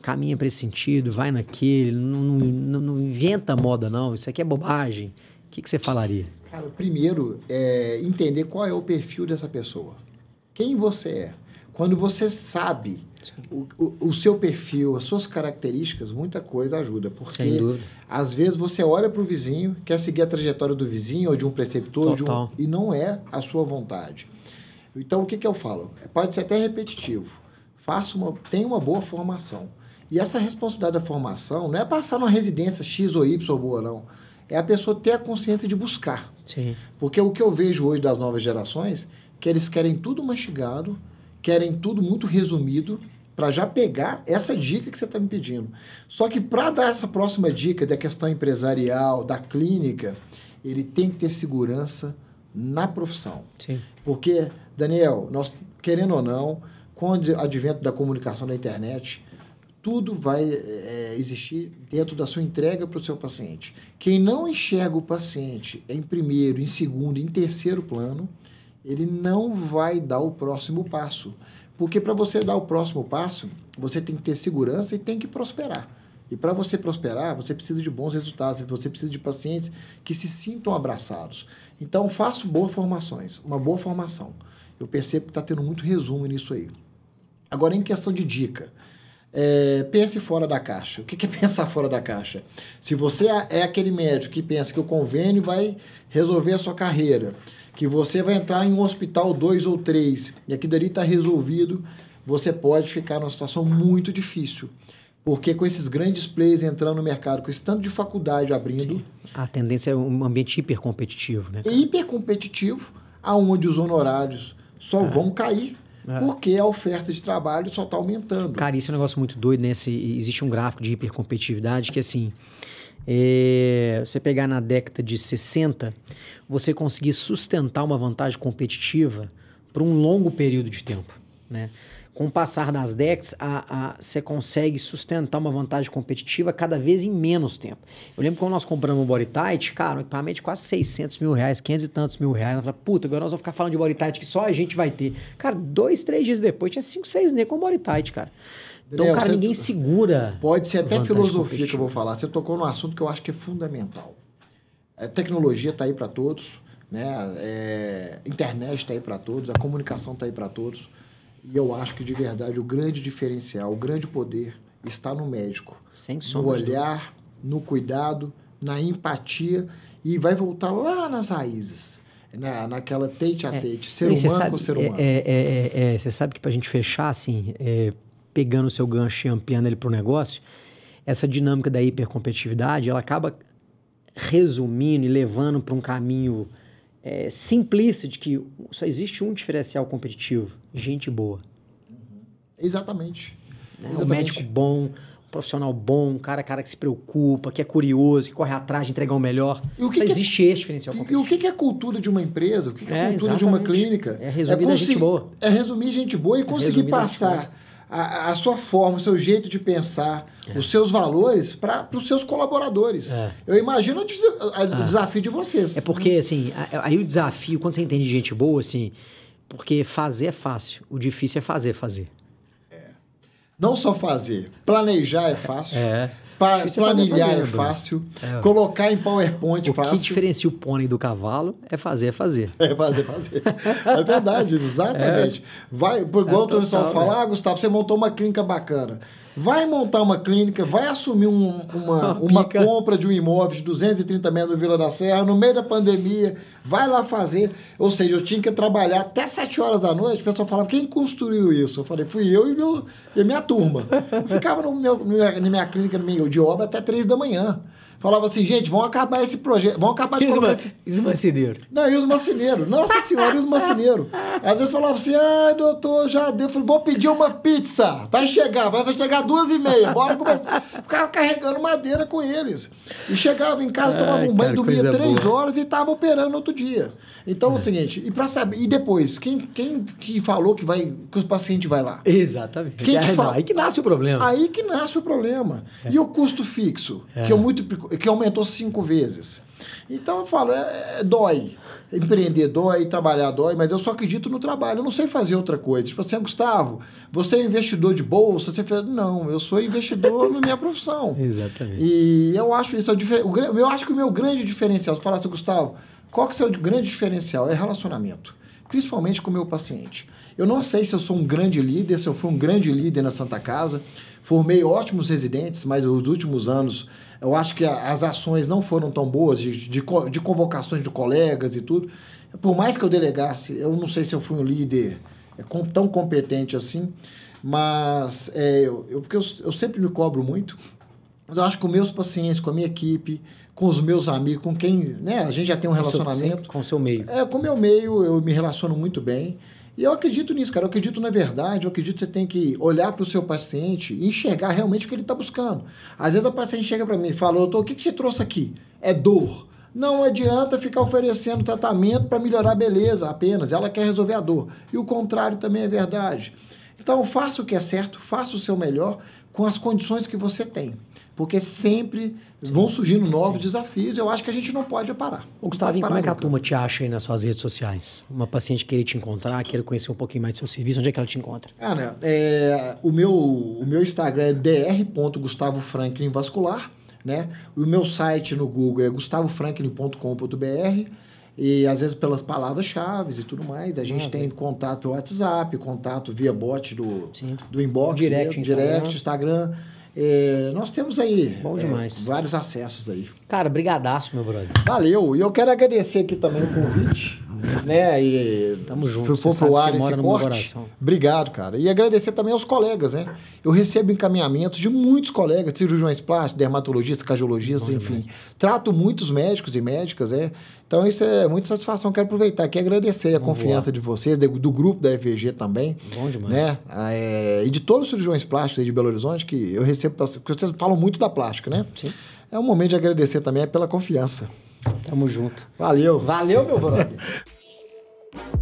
Speaker 1: Caminha para esse sentido, vai naquele, não, não, não, inventa moda não, isso aqui é bobagem. O que, que você falaria?
Speaker 2: Cara, primeiro é entender qual é o perfil dessa pessoa. Quem você é. Quando você sabe o, o, o, seu perfil, as suas características, muita coisa ajuda. Porque às vezes você olha para o vizinho, quer seguir a trajetória do vizinho ou de um preceptor de um, e não é a sua vontade. Então o que, que eu falo? Pode ser até repetitivo. Faça uma, tenha uma boa formação. E essa responsabilidade da formação não é passar numa residência X ou Y boa, não. É a pessoa ter a consciência de buscar.
Speaker 1: Sim.
Speaker 2: Porque o que eu vejo hoje das novas gerações, que eles querem tudo mastigado, querem tudo muito resumido para já pegar essa dica que você está me pedindo. Só que para dar essa próxima dica da questão empresarial, da clínica, ele tem que ter segurança na profissão.
Speaker 1: Sim.
Speaker 2: Porque, Daniel, nós, querendo ou não, com o advento da comunicação da internet, tudo vai é, existir dentro da sua entrega para o seu paciente. Quem não enxerga o paciente em primeiro, em segundo, em terceiro plano, ele não vai dar o próximo passo. Porque para você dar o próximo passo, você tem que ter segurança e tem que prosperar. E para você prosperar, você precisa de bons resultados, você precisa de pacientes que se sintam abraçados. Então, faço boas formações, uma boa formação. Eu percebo que está tendo muito resumo nisso aí. Agora, em questão de dica, é, pense fora da caixa. O que é pensar fora da caixa? Se você é, aquele médico que pensa que o convênio vai resolver a sua carreira, que você vai entrar em um hospital dois ou três e aquilo dali está resolvido, você pode ficar numa situação muito difícil. Porque com esses grandes players entrando no mercado, com esse tanto de faculdade abrindo. Sim.
Speaker 1: A tendência é um ambiente hipercompetitivo, né?
Speaker 2: Hipercompetitivo, aonde os honorários só é. vão cair é. Porque a oferta de trabalho só está aumentando.
Speaker 1: Cara, isso é um negócio muito doido, né? Se, existe um gráfico de hipercompetitividade que, assim, É, você pegar na década de 60, você conseguir sustentar uma vantagem competitiva por um longo período de tempo, né? Com o passar das décadas, a, a, você consegue sustentar uma vantagem competitiva cada vez em menos tempo. Eu lembro quando nós compramos o Body cara, um equipamento de quase 600 mil reais, 500 e tantos mil reais. Nós falamos, puta, agora nós vamos ficar falando de Body que só a gente vai ter. Cara, dois, três dias depois, tinha cinco, seis nem com Body Tight, cara. Então,
Speaker 2: Daniel,
Speaker 1: cara, ninguém segura.
Speaker 2: Pode ser até filosofia que eu vou falar. Você tocou num assunto que eu acho que é fundamental. A tecnologia está aí para todos, né? É, internet está aí para todos, a comunicação está aí para todos. E eu acho que de verdade o grande diferencial, o grande poder está no médico,
Speaker 1: Sem
Speaker 2: no
Speaker 1: sombra. dúvida.
Speaker 2: olhar, no cuidado, na empatia e vai voltar lá nas raízes, na, naquela tate a
Speaker 1: É.
Speaker 2: tate, ser
Speaker 1: Bem, você
Speaker 2: humano
Speaker 1: sabe-
Speaker 2: com ser
Speaker 1: é-
Speaker 2: humano.
Speaker 1: É, é, é, é, você sabe que pra gente fechar, assim, é, pegando o seu gancho e ampliando ele pro negócio, essa dinâmica da hipercompetitividade, ela acaba resumindo e levando para um caminho é, simplista de que só existe um diferencial competitivo, gente boa.
Speaker 2: Exatamente.
Speaker 1: né? Um
Speaker 2: Exatamente.
Speaker 1: médico bom, um profissional bom, um cara, cara que se preocupa, que é curioso, que corre atrás de entregar o melhor.
Speaker 2: E o que,
Speaker 1: Só
Speaker 2: que é
Speaker 1: existe esse diferencial
Speaker 2: E, e o
Speaker 1: competitivo.
Speaker 2: que é cultura de uma empresa? O que, é,
Speaker 1: É,
Speaker 2: cultura de uma
Speaker 1: exatamente.
Speaker 2: clínica?
Speaker 1: É resumir da gente boa.
Speaker 2: É resumir gente boa e conseguir
Speaker 1: da gente
Speaker 2: passar a, a sua forma, o seu jeito de pensar,
Speaker 1: É.
Speaker 2: os seus valores para os seus colaboradores.
Speaker 1: É.
Speaker 2: Eu imagino o, a- o
Speaker 1: Ah.
Speaker 2: desafio de vocês.
Speaker 1: É porque, assim, aí o desafio, quando você entende de gente boa, assim, porque fazer é fácil, o difícil é fazer, fazer.
Speaker 2: Não só fazer, planejar é fácil,
Speaker 1: É.
Speaker 2: pa-
Speaker 1: é
Speaker 2: planilhar é
Speaker 1: fazendo.
Speaker 2: fácil,
Speaker 1: É.
Speaker 2: colocar em PowerPoint
Speaker 1: O que
Speaker 2: fácil.
Speaker 1: diferencia o pônei do cavalo é fazer, é fazer.
Speaker 2: É fazer, fazer. É verdade, exatamente. Vai, por igual
Speaker 1: É
Speaker 2: o pessoal fala, ah, Gustavo, você montou uma clínica bacana. Vai montar uma clínica, vai assumir um- uma,
Speaker 1: Uma
Speaker 2: compra de um imóvel de 230 metros no Vila da Serra, no meio da pandemia, vai lá fazer. Ou seja, eu tinha que trabalhar até 7 horas da noite, o pessoal falava, quem construiu isso? Eu falei, fui eu e, meu, e a minha turma. Eu ficava no meu, na minha clínica no meio de obra até 3 da manhã. Falava assim, gente, vamos acabar esse projeto, vamos acabar de colocar esse
Speaker 1: Esmacineiro.
Speaker 2: não, e os macineiros. Nossa senhora, e os macineiros. Às vezes falava assim, ai, doutor, já deu. Eu falei, vou pedir uma pizza. Vai chegar, vai chegar duas e meia. Bora começar. Ficava carregando madeira com eles. E chegava em casa, tomava
Speaker 1: Ai,
Speaker 2: um banho,
Speaker 1: cara,
Speaker 2: dormia três
Speaker 1: boa.
Speaker 2: horas e estava operando no outro dia. Então é o seguinte, e para saber, e depois, quem, quem que falou que vai, que o paciente vai lá?
Speaker 1: Exatamente.
Speaker 2: Quem
Speaker 1: É,
Speaker 2: fala?
Speaker 1: Aí que nasce o problema.
Speaker 2: Aí que nasce o problema.
Speaker 1: É.
Speaker 2: E o custo fixo, que, eu muito, que aumentou cinco vezes. Então eu falo, é, é- dói. Empreender dói, trabalhar dói, mas eu só acredito no trabalho. Eu não sei fazer outra coisa. Tipo assim, Gustavo, você é investidor de bolsa? Você fala, não, eu sou investidor na minha profissão.
Speaker 1: Exatamente.
Speaker 2: E eu acho isso é o Eu acho que o meu grande diferencial, se falasse, Gustavo, qual que é o seu grande diferencial? É relacionamento. Principalmente com o meu paciente. Eu não sei se eu sou um grande líder, se eu fui um grande líder na Santa Casa. Formei ótimos residentes, mas os últimos anos eu acho que as ações não foram tão boas de, de, de convocações de colegas e tudo. Por mais que eu delegasse, eu não sei se eu fui um líder é, tão competente assim, mas é, eu, eu- porque eu, eu sempre me cobro muito. Eu acho que com meus pacientes, com a minha equipe, com os meus amigos, com quem né, a gente já tem um relacionamento.
Speaker 1: Com o seu meio.
Speaker 2: É, com o meu meio, eu me relaciono muito bem. E eu acredito nisso, cara. Eu acredito na verdade. Eu acredito que você tem que olhar para o seu paciente e enxergar realmente o que ele está buscando. Às vezes a paciente chega para mim e fala: Doutor, o que, que você trouxe aqui? É dor. Não adianta ficar oferecendo tratamento para melhorar a beleza apenas. Ela quer resolver a dor. E o contrário também é verdade. Então, faça o que é certo, faça o seu melhor com as condições que você tem. Porque sempre vão surgindo novos desafios. Eu acho que a gente não pode parar.
Speaker 1: Ô, Gustavinho,
Speaker 2: Não
Speaker 1: como é que a turma te acha aí nas suas redes sociais? Uma paciente querer te encontrar, querer conhecer um pouquinho mais do seu serviço, onde é que ela te encontra?
Speaker 2: Cara, é, o, meu, o meu Instagram é dr.gustavofranklin vascular, né? O meu site no Google é gustavofranklin.com.br e às vezes pelas palavras-chave e tudo mais. A gente
Speaker 1: Ah,
Speaker 2: tem contato pelo WhatsApp, contato via bot do,
Speaker 1: Sim.
Speaker 2: do inbox,
Speaker 1: Direct,
Speaker 2: mesmo,
Speaker 1: Instagram.
Speaker 2: direct, Instagram. É, nós temos aí é, vários acessos aí.
Speaker 1: Cara, brigadaço, meu brother.
Speaker 2: Valeu! E eu quero agradecer aqui também o convite, né? E
Speaker 1: Tamo junto. Sabe
Speaker 2: pro ar esse corte,
Speaker 1: coração.
Speaker 2: Obrigado, cara. E agradecer também aos colegas, né? Eu recebo encaminhamentos de muitos colegas, cirurgiões plásticos, dermatologistas, cardiologistas,
Speaker 1: Bom
Speaker 2: enfim. Trato muitos médicos e médicas, né? Então isso é muita satisfação. Quero aproveitar aqui e agradecer a
Speaker 1: Vamos
Speaker 2: confiança de vocês, do, do grupo da FVG também,
Speaker 1: Bom demais.
Speaker 2: né? É, e de todos os cirurgiões plásticos aí de Belo Horizonte, que eu recebo, porque vocês falam muito da plástica, né?
Speaker 1: Sim.
Speaker 2: é um momento de agradecer também pela confiança.
Speaker 1: Tamo junto.
Speaker 2: Valeu.
Speaker 1: Valeu, meu brother.